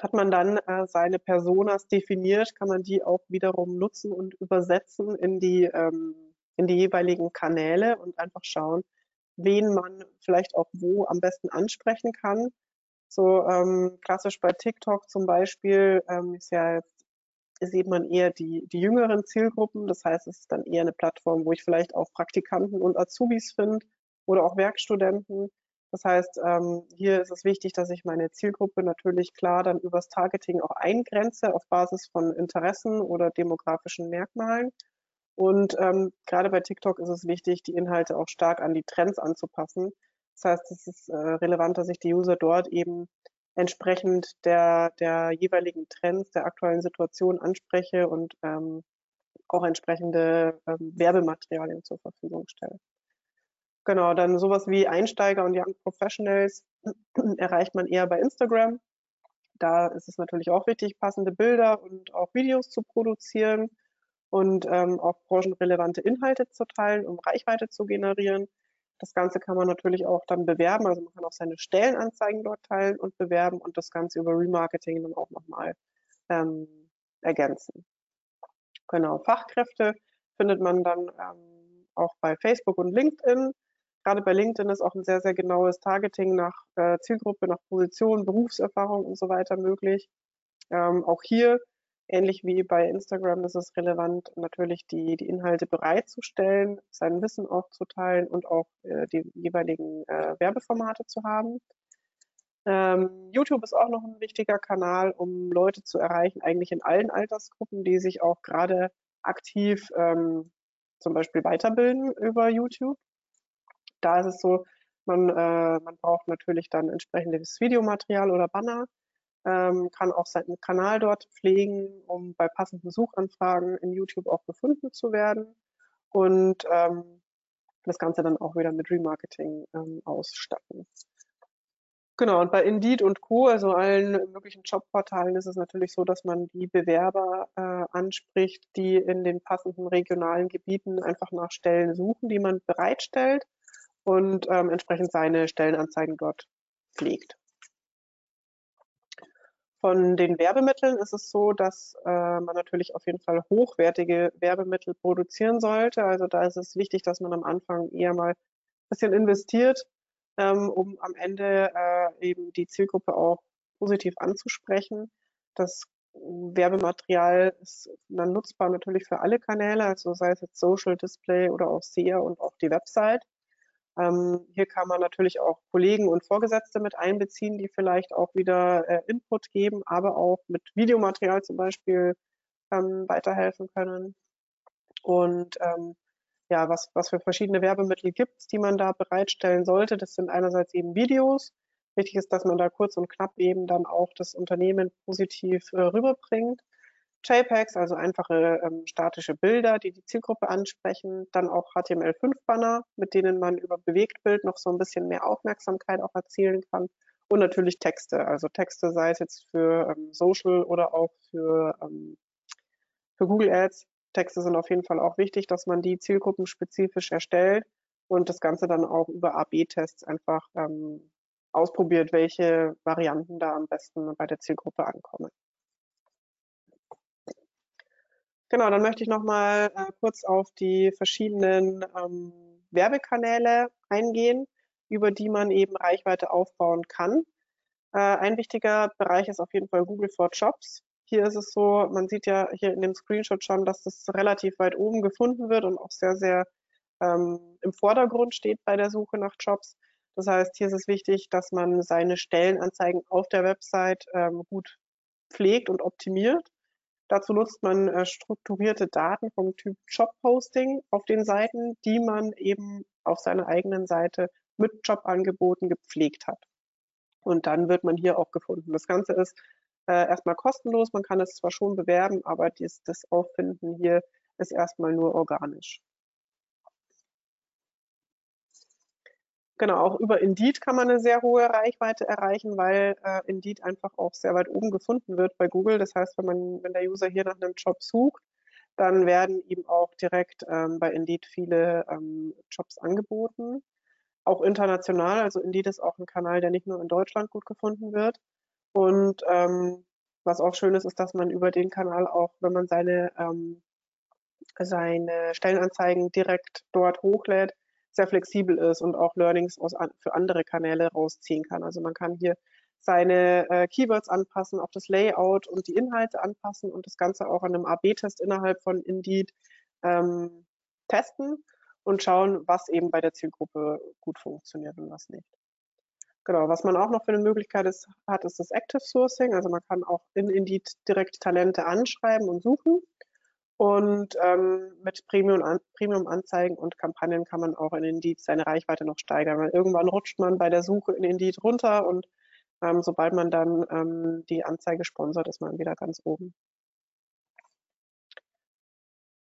Hat man dann äh, seine Personas definiert, kann man die auch wiederum nutzen und übersetzen in die ähm, in die jeweiligen Kanäle und einfach schauen, wen man vielleicht auch wo am besten ansprechen kann. So ähm, klassisch bei TikTok zum Beispiel ähm, ist ja sieht man eher die, die jüngeren Zielgruppen. Das heißt, es ist dann eher eine Plattform, wo ich vielleicht auch Praktikanten und Azubis finde oder auch Werkstudenten. Das heißt, ähm, hier ist es wichtig, dass ich meine Zielgruppe natürlich klar dann übers Targeting auch eingrenze auf Basis von Interessen oder demografischen Merkmalen und ähm, gerade bei TikTok ist es wichtig, die Inhalte auch stark an die Trends anzupassen. Das heißt, es ist äh, relevant, dass ich die User dort eben entsprechend der, der jeweiligen Trends, der aktuellen Situation anspreche und ähm, auch entsprechende ähm, Werbematerialien zur Verfügung stelle. Genau, dann sowas wie Einsteiger und Young Professionals erreicht man eher bei Instagram. Da ist es natürlich auch wichtig, passende Bilder und auch Videos zu produzieren und ähm, auch branchenrelevante Inhalte zu teilen, um Reichweite zu generieren. Das Ganze kann man natürlich auch dann bewerben, also man kann auch seine Stellenanzeigen dort teilen und bewerben und das Ganze über Remarketing dann auch nochmal ähm, ergänzen. Genau, Fachkräfte findet man dann ähm, auch bei Facebook und LinkedIn. Gerade bei LinkedIn ist auch ein sehr, sehr genaues Targeting nach äh, Zielgruppe, nach Position, Berufserfahrung und so weiter möglich. Ähm, auch hier Ähnlich wie bei Instagram ist es relevant, natürlich die, die Inhalte bereitzustellen, sein Wissen auch zu teilen und auch äh, die jeweiligen äh, Werbeformate zu haben. Ähm, YouTube ist auch noch ein wichtiger Kanal, um Leute zu erreichen, eigentlich in allen Altersgruppen, die sich auch gerade aktiv ähm, zum Beispiel weiterbilden über YouTube. Da ist es so, man, äh, man braucht natürlich dann entsprechendes Videomaterial oder Banner ähm, kann auch seinen Kanal dort pflegen, um bei passenden Suchanfragen in YouTube auch gefunden zu werden und ähm, das Ganze dann auch wieder mit Remarketing ähm, ausstatten. Genau, und bei Indeed und Co., also allen möglichen Jobportalen, ist es natürlich so, dass man die Bewerber äh, anspricht, die in den passenden regionalen Gebieten einfach nach Stellen suchen, die man bereitstellt und ähm, entsprechend seine Stellenanzeigen dort pflegt. Von den Werbemitteln ist es so, dass äh, man natürlich auf jeden Fall hochwertige Werbemittel produzieren sollte. Also da ist es wichtig, dass man am Anfang eher mal ein bisschen investiert, ähm, um am Ende äh, eben die Zielgruppe auch positiv anzusprechen. Das Werbematerial ist dann nutzbar natürlich für alle Kanäle, also sei es jetzt Social Display oder auch SEA und auch die Website. Ähm, hier kann man natürlich auch Kollegen und Vorgesetzte mit einbeziehen, die vielleicht auch wieder äh, Input geben, aber auch mit Videomaterial zum Beispiel ähm, weiterhelfen können. Und ähm, ja, was, was für verschiedene Werbemittel gibt es, die man da bereitstellen sollte. Das sind einerseits eben Videos. Wichtig ist, dass man da kurz und knapp eben dann auch das Unternehmen positiv äh, rüberbringt. JPEGs, also einfache ähm, statische Bilder, die die Zielgruppe ansprechen. Dann auch HTML5-Banner, mit denen man über Bewegtbild noch so ein bisschen mehr Aufmerksamkeit auch erzielen kann. Und natürlich Texte, also Texte, sei es jetzt für ähm, Social oder auch für, ähm, für Google Ads, Texte sind auf jeden Fall auch wichtig, dass man die zielgruppenspezifisch erstellt und das Ganze dann auch über AB-Tests einfach ähm, ausprobiert, welche Varianten da am besten bei der Zielgruppe ankommen. Genau, dann möchte ich nochmal äh, kurz auf die verschiedenen ähm, Werbekanäle eingehen, über die man eben Reichweite aufbauen kann. Äh, ein wichtiger Bereich ist auf jeden Fall Google for Jobs. Hier ist es so, man sieht ja hier in dem Screenshot schon, dass das relativ weit oben gefunden wird und auch sehr, sehr ähm, im Vordergrund steht bei der Suche nach Jobs. Das heißt, hier ist es wichtig, dass man seine Stellenanzeigen auf der Website ähm, gut pflegt und optimiert. Dazu nutzt man äh, strukturierte Daten vom Typ Jobposting auf den Seiten, die man eben auf seiner eigenen Seite mit Jobangeboten gepflegt hat. Und dann wird man hier auch gefunden. Das Ganze ist äh, erstmal kostenlos. Man kann es zwar schon bewerben, aber dies, das Auffinden hier ist erstmal nur organisch. Genau, auch über Indeed kann man eine sehr hohe Reichweite erreichen, weil äh, Indeed einfach auch sehr weit oben gefunden wird bei Google. Das heißt, wenn man, wenn der User hier nach einem Job sucht, dann werden ihm auch direkt ähm, bei Indeed viele ähm, Jobs angeboten. Auch international, also Indeed ist auch ein Kanal, der nicht nur in Deutschland gut gefunden wird. Und ähm, was auch schön ist, ist, dass man über den Kanal auch, wenn man seine, ähm, seine Stellenanzeigen direkt dort hochlädt, sehr flexibel ist und auch Learnings aus, für andere Kanäle rausziehen kann. Also man kann hier seine äh, Keywords anpassen, auch das Layout und die Inhalte anpassen und das Ganze auch an einem AB-Test innerhalb von Indeed ähm, testen und schauen, was eben bei der Zielgruppe gut funktioniert und was nicht. Genau, was man auch noch für eine Möglichkeit ist, hat, ist das Active Sourcing. Also man kann auch in Indeed direkt Talente anschreiben und suchen. Und ähm, mit Premium-Anzeigen und Kampagnen kann man auch in Indeed seine Reichweite noch steigern, weil irgendwann rutscht man bei der Suche in Indeed runter und ähm, sobald man dann ähm, die Anzeige sponsert, ist man wieder ganz oben.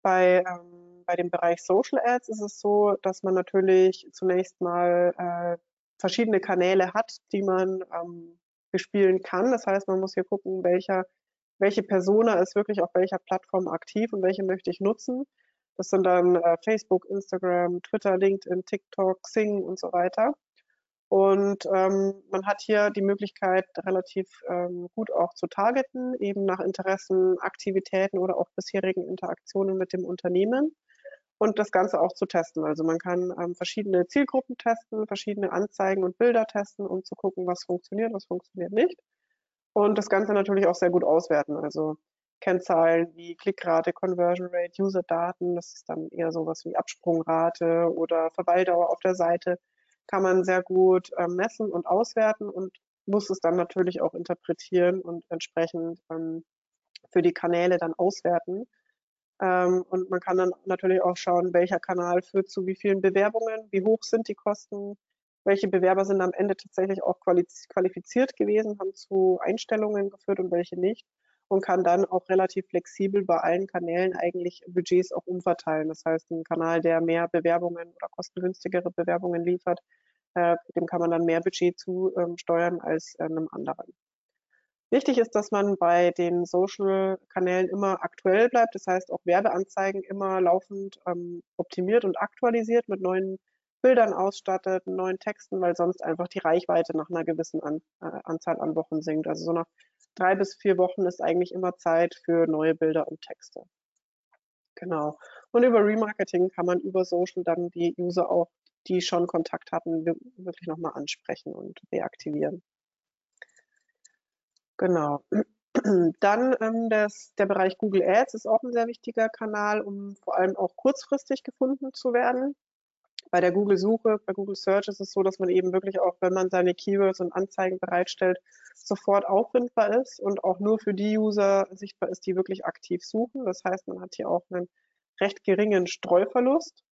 Bei, ähm, bei dem Bereich Social Ads ist es so, dass man natürlich zunächst mal äh, verschiedene Kanäle hat, die man ähm, bespielen kann. Das heißt, man muss hier gucken, welcher, welche Persona ist wirklich auf welcher Plattform aktiv und welche möchte ich nutzen. Das sind dann äh, Facebook, Instagram, Twitter, LinkedIn, TikTok, Xing und so weiter. Und ähm, man hat hier die Möglichkeit, relativ ähm, gut auch zu targeten, eben nach Interessen, Aktivitäten oder auch bisherigen Interaktionen mit dem Unternehmen und das Ganze auch zu testen. Also man kann ähm, verschiedene Zielgruppen testen, verschiedene Anzeigen und Bilder testen, um zu gucken, was funktioniert, was funktioniert nicht. Und das Ganze natürlich auch sehr gut auswerten. Also Kennzahlen wie Klickrate, Conversion Rate, User-Daten, das ist dann eher sowas wie Absprungrate oder Verweildauer auf der Seite, kann man sehr gut ähm, messen und auswerten und muss es dann natürlich auch interpretieren und entsprechend ähm, für die Kanäle dann auswerten. Ähm, und man kann dann natürlich auch schauen, welcher Kanal führt zu wie vielen Bewerbungen, wie hoch sind die Kosten, welche Bewerber sind am Ende tatsächlich auch qualifiziert gewesen, haben zu Einstellungen geführt und welche nicht und kann dann auch relativ flexibel bei allen Kanälen eigentlich Budgets auch umverteilen. Das heißt, ein Kanal, der mehr Bewerbungen oder kostengünstigere Bewerbungen liefert, Äh, dem kann man dann mehr Budget zusteuern ähm, als äh, einem anderen. Wichtig ist, dass man bei den Social-Kanälen immer aktuell bleibt. Das heißt, auch Werbeanzeigen immer laufend ähm, optimiert und aktualisiert mit neuen Bildern ausstattet, neuen Texten, weil sonst einfach die Reichweite nach einer gewissen an, äh, Anzahl an Wochen sinkt. Also so nach drei bis vier Wochen ist eigentlich immer Zeit für neue Bilder und Texte. Genau. Und über Remarketing kann man über Social dann die User auch, die schon Kontakt hatten, wirklich nochmal ansprechen und reaktivieren. Genau. Dann ähm, das, der Bereich Google Ads ist auch ein sehr wichtiger Kanal, um vor allem auch kurzfristig gefunden zu werden. Bei der Google-Suche, bei Google Search ist es so, dass man eben wirklich auch, wenn man seine Keywords und Anzeigen bereitstellt, sofort auffindbar ist und auch nur für die User sichtbar ist, die wirklich aktiv suchen. Das heißt, man hat hier auch einen recht geringen Streuverlust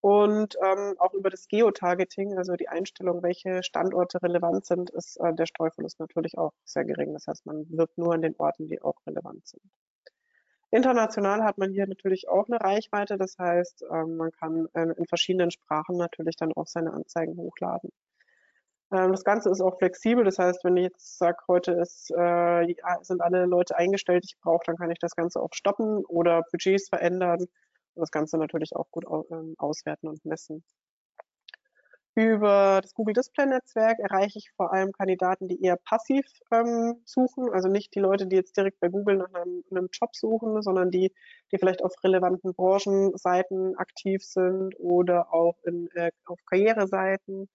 und ähm, auch über das Geotargeting, also die Einstellung, welche Standorte relevant sind, ist äh, der Streuverlust natürlich auch sehr gering. Das heißt, man wirkt nur an den Orten, die auch relevant sind. International hat man hier natürlich auch eine Reichweite. Das heißt, ähm, man kann äh, in verschiedenen Sprachen natürlich dann auch seine Anzeigen hochladen. Ähm, das Ganze ist auch flexibel. Das heißt, wenn ich jetzt sage, heute ist, äh, sind alle Leute eingestellt, ich brauche, dann kann ich das Ganze auch stoppen oder Budgets verändern das Ganze natürlich auch gut ähm, auswerten und messen. Über das Google Display Netzwerk erreiche ich vor allem Kandidaten, die eher passiv ähm, suchen, also nicht die Leute, die jetzt direkt bei Google nach einem, einem, Job suchen, sondern die, die vielleicht auf relevanten Branchenseiten aktiv sind oder auch in, äh, auf Karriereseiten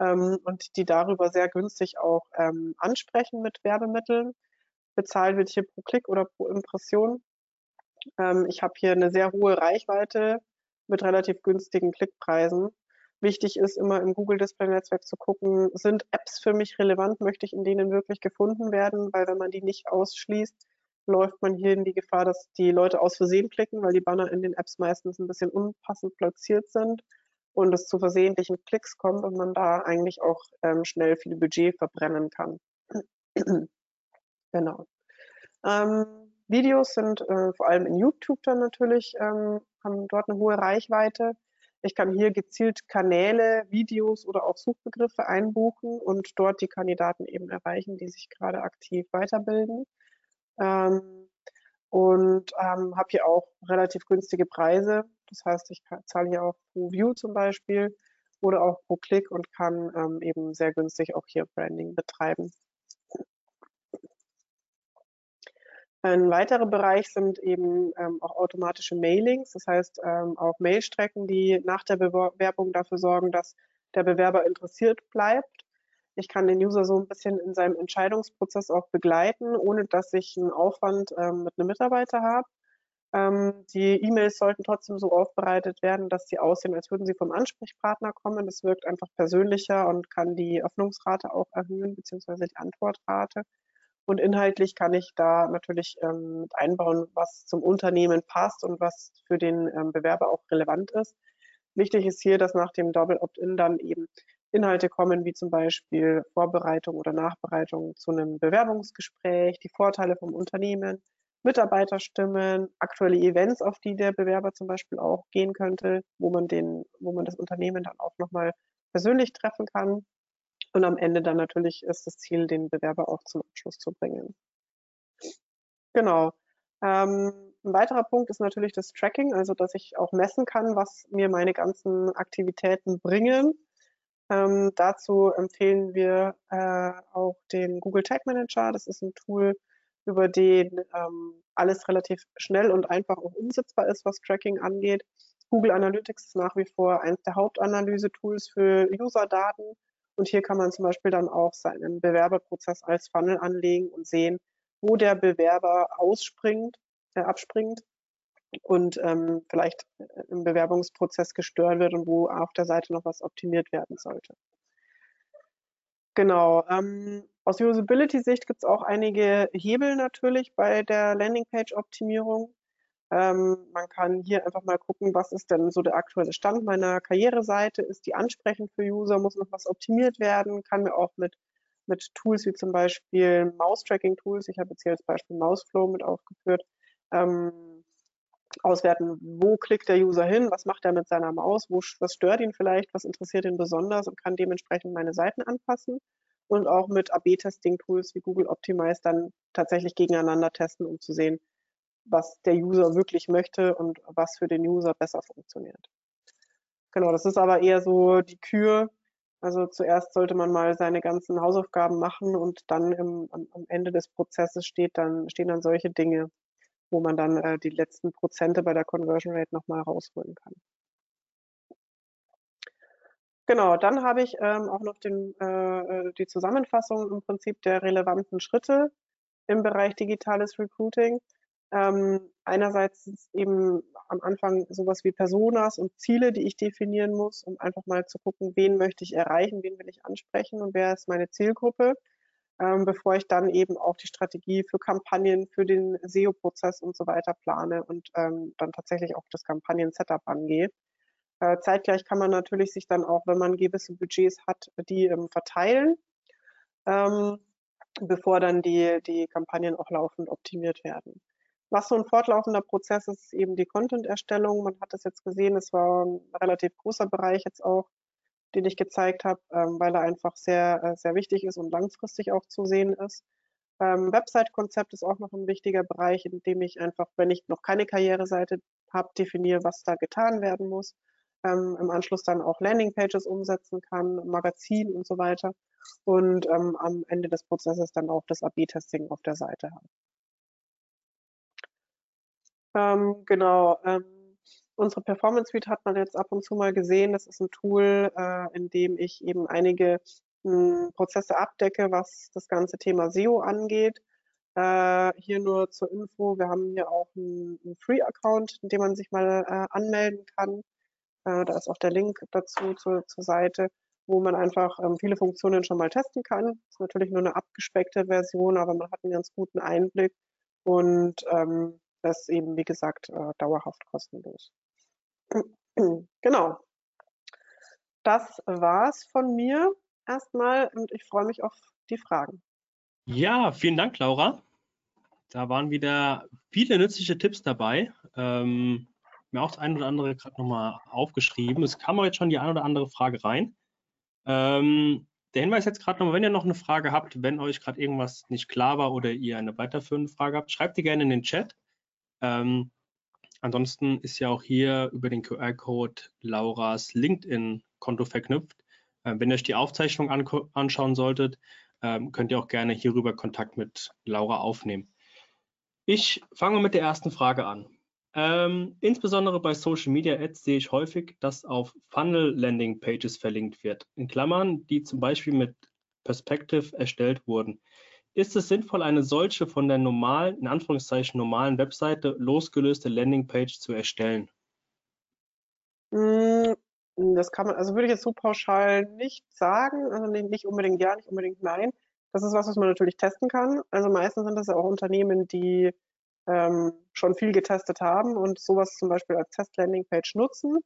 ähm, und die darüber sehr günstig auch ähm, ansprechen mit Werbemitteln. Bezahlt wird hier pro Klick oder pro Impression. Ähm, ich habe hier eine sehr hohe Reichweite mit relativ günstigen Klickpreisen. Wichtig ist immer im Google Display Netzwerk zu gucken, sind Apps für mich relevant, möchte ich in denen wirklich gefunden werden, weil wenn man die nicht ausschließt, läuft man hier in die Gefahr, dass die Leute aus Versehen klicken, weil die Banner in den Apps meistens ein bisschen unpassend platziert sind und es zu versehentlichen Klicks kommt und man da eigentlich auch ähm, schnell viel Budget verbrennen kann. genau. Ähm, Videos sind äh, vor allem in YouTube dann natürlich, ähm, haben dort eine hohe Reichweite. Ich kann hier gezielt Kanäle, Videos oder auch Suchbegriffe einbuchen und dort die Kandidaten eben erreichen, die sich gerade aktiv weiterbilden. Ähm, und ähm, habe hier auch relativ günstige Preise. Das heißt, ich zahle hier auch pro View zum Beispiel oder auch pro Klick und kann ähm, eben sehr günstig auch hier Branding betreiben. Ein weiterer Bereich sind eben ähm, auch automatische Mailings, das heißt ähm, auch Mailstrecken, die nach der Bewerbung dafür sorgen, dass der Bewerber interessiert bleibt. Ich kann den User so ein bisschen in seinem Entscheidungsprozess auch begleiten, ohne dass ich einen Aufwand ähm, mit einem Mitarbeiter habe. Ähm, die E-Mails sollten trotzdem so aufbereitet werden, dass sie aussehen, als würden sie vom Ansprechpartner kommen. Das wirkt einfach persönlicher und kann die Öffnungsrate auch erhöhen, beziehungsweise die Antwortrate. Und inhaltlich kann ich da natürlich ähm, mit einbauen, was zum Unternehmen passt und was für den ähm, Bewerber auch relevant ist. Wichtig ist hier, dass nach dem Double Opt-in dann eben Inhalte kommen, wie zum Beispiel Vorbereitung oder Nachbereitung zu einem Bewerbungsgespräch, die Vorteile vom Unternehmen, Mitarbeiterstimmen, aktuelle Events, auf die der Bewerber zum Beispiel auch gehen könnte, wo man den, wo man das Unternehmen dann auch nochmal persönlich treffen kann. Und am Ende dann natürlich ist das Ziel, den Bewerber auch zum Abschluss zu bringen. Genau. Ähm, ein weiterer Punkt ist natürlich das Tracking, also dass ich auch messen kann, was mir meine ganzen Aktivitäten bringen. Ähm, dazu empfehlen wir äh, auch den Google Tag Manager. Das ist ein Tool, über den ähm, alles relativ schnell und einfach auch umsetzbar ist, was Tracking angeht. Google Analytics ist nach wie vor eines der Hauptanalyse-Tools für User-Daten. Und hier kann man zum Beispiel dann auch seinen Bewerberprozess als Funnel anlegen und sehen, wo der Bewerber ausspringt, äh, abspringt und ähm, vielleicht äh, im Bewerbungsprozess gestört wird und wo auf der Seite noch was optimiert werden sollte. Genau. Ähm, aus Usability-Sicht gibt es auch einige Hebel natürlich bei der Landingpage-Optimierung. Ähm, man kann hier einfach mal gucken, was ist denn so der aktuelle Stand meiner Karriereseite? Ist die ansprechend für User? Muss noch was optimiert werden? Kann mir auch mit, mit Tools wie zum Beispiel Mouse-Tracking-Tools, ich habe jetzt hier als Beispiel Mouseflow mit aufgeführt, ähm, auswerten, wo klickt der User hin, was macht er mit seiner Maus, wo, was stört ihn vielleicht, was interessiert ihn besonders und kann dementsprechend meine Seiten anpassen und auch mit AB-Testing-Tools wie Google Optimize dann tatsächlich gegeneinander testen, um zu sehen, was der User wirklich möchte und was für den User besser funktioniert. Genau, das ist aber eher so die Kür. Also zuerst sollte man mal seine ganzen Hausaufgaben machen und dann im, am, am Ende des Prozesses steht dann, stehen dann solche Dinge, wo man dann äh, die letzten Prozente bei der Conversion Rate nochmal rausholen kann. Genau, dann habe ich ähm, auch noch den, äh, äh, die Zusammenfassung im Prinzip der relevanten Schritte im Bereich digitales Recruiting. Ähm, einerseits ist eben am Anfang sowas wie Personas und Ziele, die ich definieren muss, um einfach mal zu gucken, wen möchte ich erreichen, wen will ich ansprechen und wer ist meine Zielgruppe, ähm, bevor ich dann eben auch die Strategie für Kampagnen, für den SEO-Prozess und so weiter plane und ähm, dann tatsächlich auch das Kampagnen-Setup angehe. Äh, zeitgleich kann man natürlich sich dann auch, wenn man gewisse Budgets hat, die ähm, verteilen, ähm, bevor dann die, die Kampagnen auch laufend optimiert werden. Was so ein fortlaufender Prozess ist, ist eben die Content-Erstellung. Man hat das jetzt gesehen, es war ein relativ großer Bereich jetzt auch, den ich gezeigt habe, ähm, weil er einfach sehr, äh, sehr wichtig ist und langfristig auch zu sehen ist. Ähm, Website-Konzept ist auch noch ein wichtiger Bereich, in dem ich einfach, wenn ich noch keine Karriereseite habe, definiere, was da getan werden muss. Ähm, Im Anschluss dann auch Landingpages umsetzen kann, Magazin und so weiter. Und ähm, am Ende des Prozesses dann auch das AB-Testing auf der Seite habe. Ähm, genau. Ähm, unsere Performance Suite hat man jetzt ab und zu mal gesehen. Das ist ein Tool, äh, in dem ich eben einige mh, hm, Prozesse abdecke, was das ganze Thema SEO angeht. Äh, hier nur zur Info, wir haben hier auch einen, Free-Account, in dem man sich mal äh, anmelden kann. Äh, da ist auch der Link dazu zur, zur Seite, wo man einfach ähm, viele Funktionen schon mal testen kann. Das ist natürlich nur eine abgespeckte Version, aber man hat einen ganz guten Einblick. Und ähm, das eben, wie gesagt, äh, dauerhaft kostenlos. genau. Das war's von mir erstmal und ich freue mich auf die Fragen. Ja, vielen Dank, Laura. Da waren wieder viele nützliche Tipps dabei. Ähm, mir auch das eine oder andere gerade nochmal aufgeschrieben. Es kam jetzt schon die eine oder andere Frage rein. Ähm, der Hinweis jetzt gerade nochmal, wenn ihr noch eine Frage habt, wenn euch gerade irgendwas nicht klar war oder ihr eine weiterführende Frage habt, schreibt die gerne in den Chat. Ähm, ansonsten ist ja auch hier über den QR-Code Lauras LinkedIn-Konto verknüpft. Ähm, wenn ihr euch die Aufzeichnung an anschauen solltet, ähm, könnt ihr auch gerne hierüber Kontakt mit Laura aufnehmen. Ich fange mit der ersten Frage an. Ähm, insbesondere bei Social Media Ads sehe ich häufig, dass auf Funnel Landing Pages verlinkt wird, in Klammern, die zum Beispiel mit Perspective erstellt wurden. Ist es sinnvoll, eine solche von der normalen, in Anführungszeichen normalen Webseite losgelöste Landingpage zu erstellen? Hm, das kann man, also würde ich jetzt so pauschal nicht sagen, also nicht unbedingt ja, nicht unbedingt nein. Das ist was, was man natürlich testen kann. Also meistens sind das ja auch Unternehmen, die ähm, schon viel getestet haben und sowas zum Beispiel als Test-Landing-Page nutzen.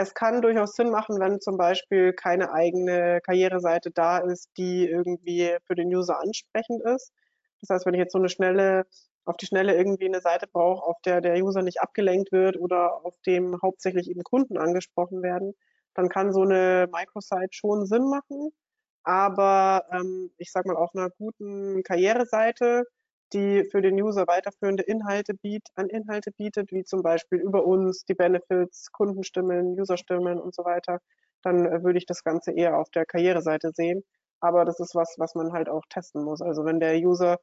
Es kann durchaus Sinn machen, wenn zum Beispiel keine eigene Karriereseite da ist, die irgendwie für den User ansprechend ist. Das heißt, wenn ich jetzt so eine schnelle, auf die Schnelle irgendwie eine Seite brauche, auf der der User nicht abgelenkt wird oder auf dem hauptsächlich eben Kunden angesprochen werden, dann kann so eine Microsite schon Sinn machen. Aber ähm, ich sage mal, auf einer guten Karriereseite die für den User weiterführende Inhalte biet, an Inhalte bietet, wie zum Beispiel über uns, die Benefits, Kundenstimmen, Userstimmen und so weiter, dann äh, würde ich das Ganze eher auf der Karriereseite sehen. Aber das ist was, was man halt auch testen muss. Also wenn der User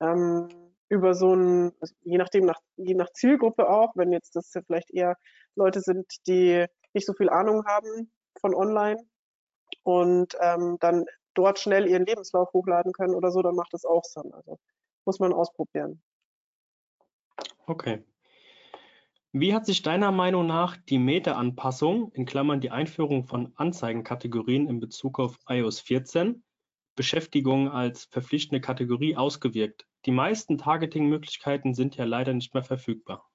ähm, über so ein, je nachdem, nach, je nach Zielgruppe auch, wenn jetzt das vielleicht eher Leute sind, die nicht so viel Ahnung haben von online und ähm, dann dort schnell ihren Lebenslauf hochladen können oder so, dann macht das auch Sinn. Also muss man ausprobieren. Okay. Wie hat sich deiner Meinung nach die Meta-Anpassung, in Klammern die Einführung von Anzeigenkategorien in Bezug auf iOS 14, Beschäftigung als verpflichtende Kategorie ausgewirkt? Die meisten Targeting-Möglichkeiten sind ja leider nicht mehr verfügbar.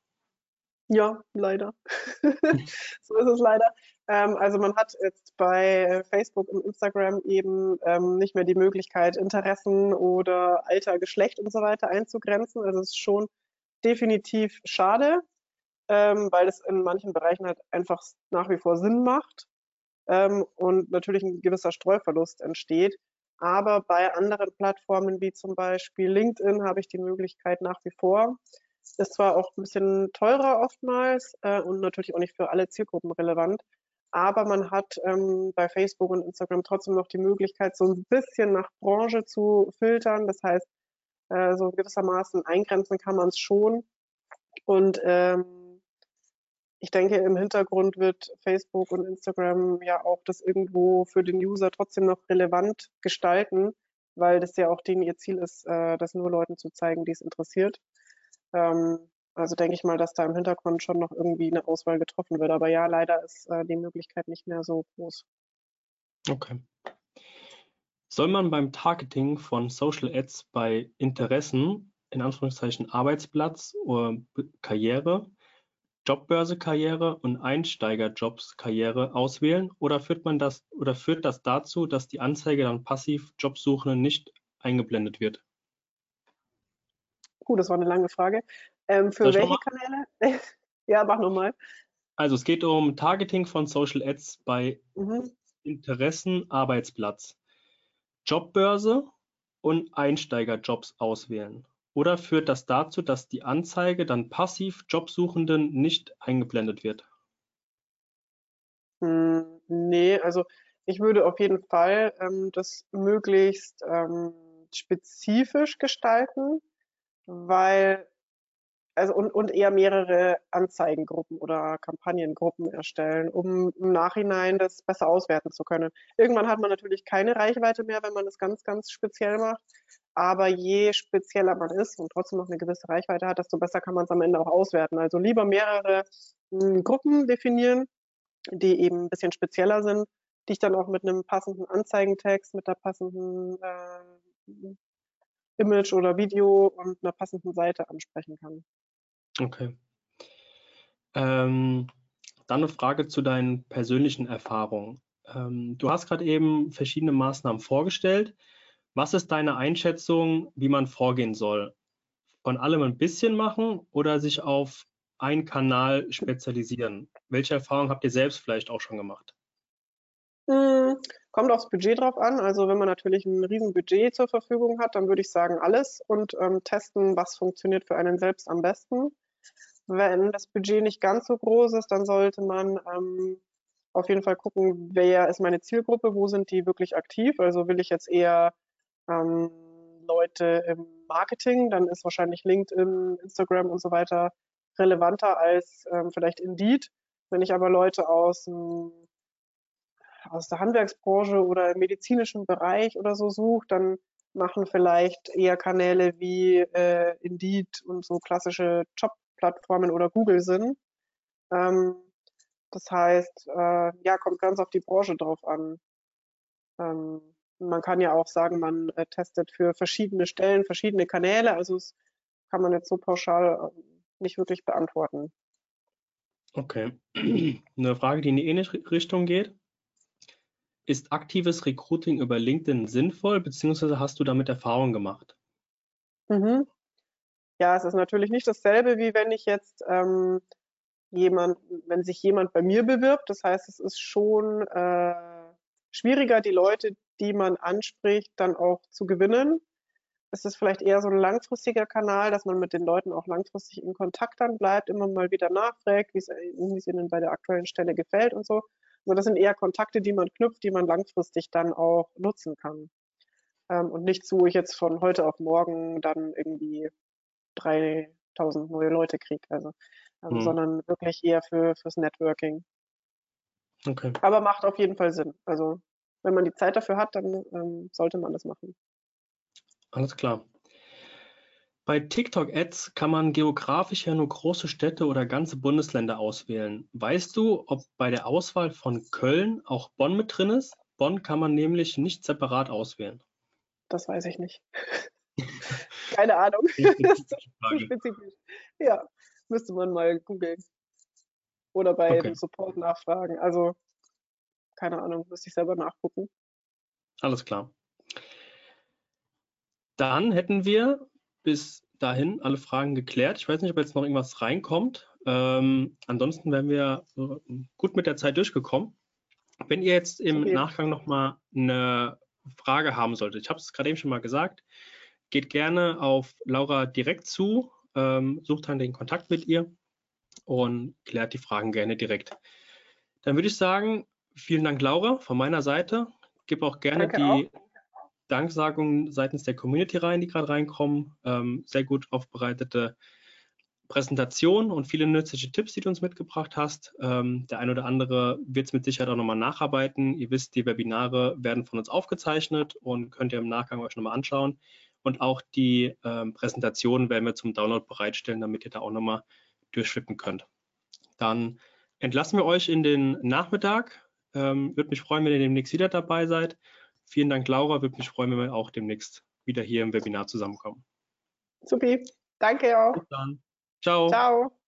Ja, leider. so ist es leider. Ähm, also man hat jetzt bei Facebook und Instagram eben ähm, nicht mehr die Möglichkeit, Interessen oder Alter, Geschlecht und so weiter einzugrenzen. Also es ist schon definitiv schade. ähm, weil es in manchen Bereichen halt einfach nach wie vor Sinn macht ähm, und natürlich ein gewisser Streuverlust entsteht. Aber bei anderen Plattformen wie zum Beispiel LinkedIn habe ich die Möglichkeit nach wie vor. Ist zwar auch ein bisschen teurer oftmals äh, und natürlich auch nicht für alle Zielgruppen relevant, aber man hat ähm, bei Facebook und Instagram trotzdem noch die Möglichkeit, so ein bisschen nach Branche zu filtern. Das heißt, äh, so gewissermaßen eingrenzen kann man es schon. Und ähm, ich denke, im Hintergrund wird Facebook und Instagram ja auch das irgendwo für den User trotzdem noch relevant gestalten, weil das ja auch denen ihr Ziel ist, äh, das nur Leuten zu zeigen, die es interessiert. Ähm, also denke ich mal, dass da im Hintergrund schon noch irgendwie eine Auswahl getroffen wird. Aber ja, leider ist äh, die Möglichkeit nicht mehr so groß. Okay. Soll man beim Targeting von Social Ads bei Interessen, in Anführungszeichen Arbeitsplatz oder Karriere, Jobbörse Karriere und Einsteigerjobs Karriere auswählen oder führt man das oder führt das dazu, dass die Anzeige dann passiv Jobsuchenden nicht eingeblendet wird? Gut, das war eine lange Frage. Ähm, für welche Kanäle? ja, mach nochmal. Also es geht um Targeting von Social Ads bei mhm. Interessen Arbeitsplatz. Jobbörse und Einsteigerjobs auswählen? Oder führt das dazu, dass die Anzeige dann passiv Jobsuchenden nicht eingeblendet wird? Hm, nee, also ich würde auf jeden Fall ähm, das möglichst ähm, spezifisch gestalten, weil also und, und eher mehrere Anzeigengruppen oder Kampagnengruppen erstellen, um im Nachhinein das besser auswerten zu können. Irgendwann hat man natürlich keine Reichweite mehr, wenn man das ganz, ganz speziell macht. Aber je spezieller man ist und trotzdem noch eine gewisse Reichweite hat, desto besser kann man es am Ende auch auswerten. Also lieber mehrere mh, hm, Gruppen definieren, die eben ein bisschen spezieller sind, die ich dann auch mit einem passenden Anzeigentext, mit der passenden äh, Image oder Video und einer passenden Seite ansprechen kann. Okay. Ähm, dann eine Frage zu deinen persönlichen Erfahrungen. Ähm, du hast gerade eben verschiedene Maßnahmen vorgestellt. Was ist deine Einschätzung, wie man vorgehen soll? Von allem ein bisschen machen oder sich auf einen Kanal spezialisieren? Welche Erfahrungen habt ihr selbst vielleicht auch schon gemacht? Kommt aufs Budget drauf an. Also wenn man natürlich ein riesen Budget zur Verfügung hat, dann würde ich sagen alles und ähm, testen, was funktioniert für einen selbst am besten. Wenn das Budget nicht ganz so groß ist, dann sollte man ähm, auf jeden Fall gucken, wer ist meine Zielgruppe, wo sind die wirklich aktiv. Also will ich jetzt eher ähm, Leute im Marketing, dann ist wahrscheinlich LinkedIn, Instagram und so weiter relevanter als ähm, vielleicht Indeed. Wenn ich aber Leute aus, aus der Handwerksbranche oder im medizinischen Bereich oder so suche, dann machen vielleicht eher Kanäle wie äh, Indeed und so klassische Jobplattformen oder Google Sinn. Ähm, das heißt, äh, ja, kommt ganz auf die Branche drauf an. Ähm, man kann ja auch sagen, man äh, testet für verschiedene Stellen, verschiedene Kanäle. Also das kann man jetzt so pauschal äh, nicht wirklich beantworten. Okay. Eine Frage, die in die ähnliche Richtung geht. Ist aktives Recruiting über LinkedIn sinnvoll, beziehungsweise hast du damit Erfahrung gemacht? Mhm. Ja, es ist natürlich nicht dasselbe, wie wenn ich jetzt ähm, jemand, wenn sich jemand bei mir bewirbt. Das heißt, es ist schon äh, schwieriger, die Leute, die man anspricht, dann auch zu gewinnen. Es ist vielleicht eher so ein langfristiger Kanal, dass man mit den Leuten auch langfristig in Kontakt dann bleibt, immer mal wieder nachfragt, wie es ihnen bei der aktuellen Stelle gefällt und so. Also das sind eher Kontakte, die man knüpft, die man langfristig dann auch nutzen kann. Ähm, und nichts, wo ich jetzt von heute auf morgen dann irgendwie 3000 neue Leute kriege. Also, also hm. sondern wirklich eher für, fürs Networking. Okay. Aber macht auf jeden Fall Sinn. Also wenn man die Zeit dafür hat, dann ähm, sollte man das machen. Alles klar. Bei TikTok-Ads kann man geografisch ja nur große Städte oder ganze Bundesländer auswählen. Weißt du, ob bei der Auswahl von Köln auch Bonn mit drin ist? Bonn kann man nämlich nicht separat auswählen. Das weiß ich nicht. Keine Ahnung. das ist zu spezifisch. Ja, müsste man mal googeln. Oder bei okay. dem Support nachfragen. Also keine Ahnung, müsste ich selber nachgucken. Alles klar. Dann hätten wir bis dahin alle Fragen geklärt. Ich weiß nicht, ob jetzt noch irgendwas reinkommt. Ähm, ansonsten wären wir gut mit der Zeit durchgekommen. Wenn ihr jetzt im okay. Nachgang nochmal eine Frage haben solltet, ich habe es gerade eben schon mal gesagt, geht gerne auf Laura direkt zu, ähm, sucht dann den Kontakt mit ihr und klärt die Fragen gerne direkt. Dann würde ich sagen, vielen Dank, Laura, von meiner Seite. Gib auch gerne Danke die auch. Danksagungen seitens der Community rein, die gerade reinkommen. Ähm, sehr gut aufbereitete Präsentation und viele nützliche Tipps, die du uns mitgebracht hast. Ähm, der ein oder andere wird es mit Sicherheit auch nochmal nacharbeiten. Ihr wisst, die Webinare werden von uns aufgezeichnet und könnt ihr im Nachgang euch nochmal anschauen. Und auch die ähm, Präsentationen werden wir zum Download bereitstellen, damit ihr da auch nochmal durchflippen könnt. Dann entlassen wir euch in den Nachmittag. Ähm, Würde mich freuen, wenn ihr demnächst wieder dabei seid. Vielen Dank, Laura. Würde mich freuen, wenn wir auch demnächst wieder hier im Webinar zusammenkommen. Supi. Danke auch. Bis dann. Ciao. Ciao.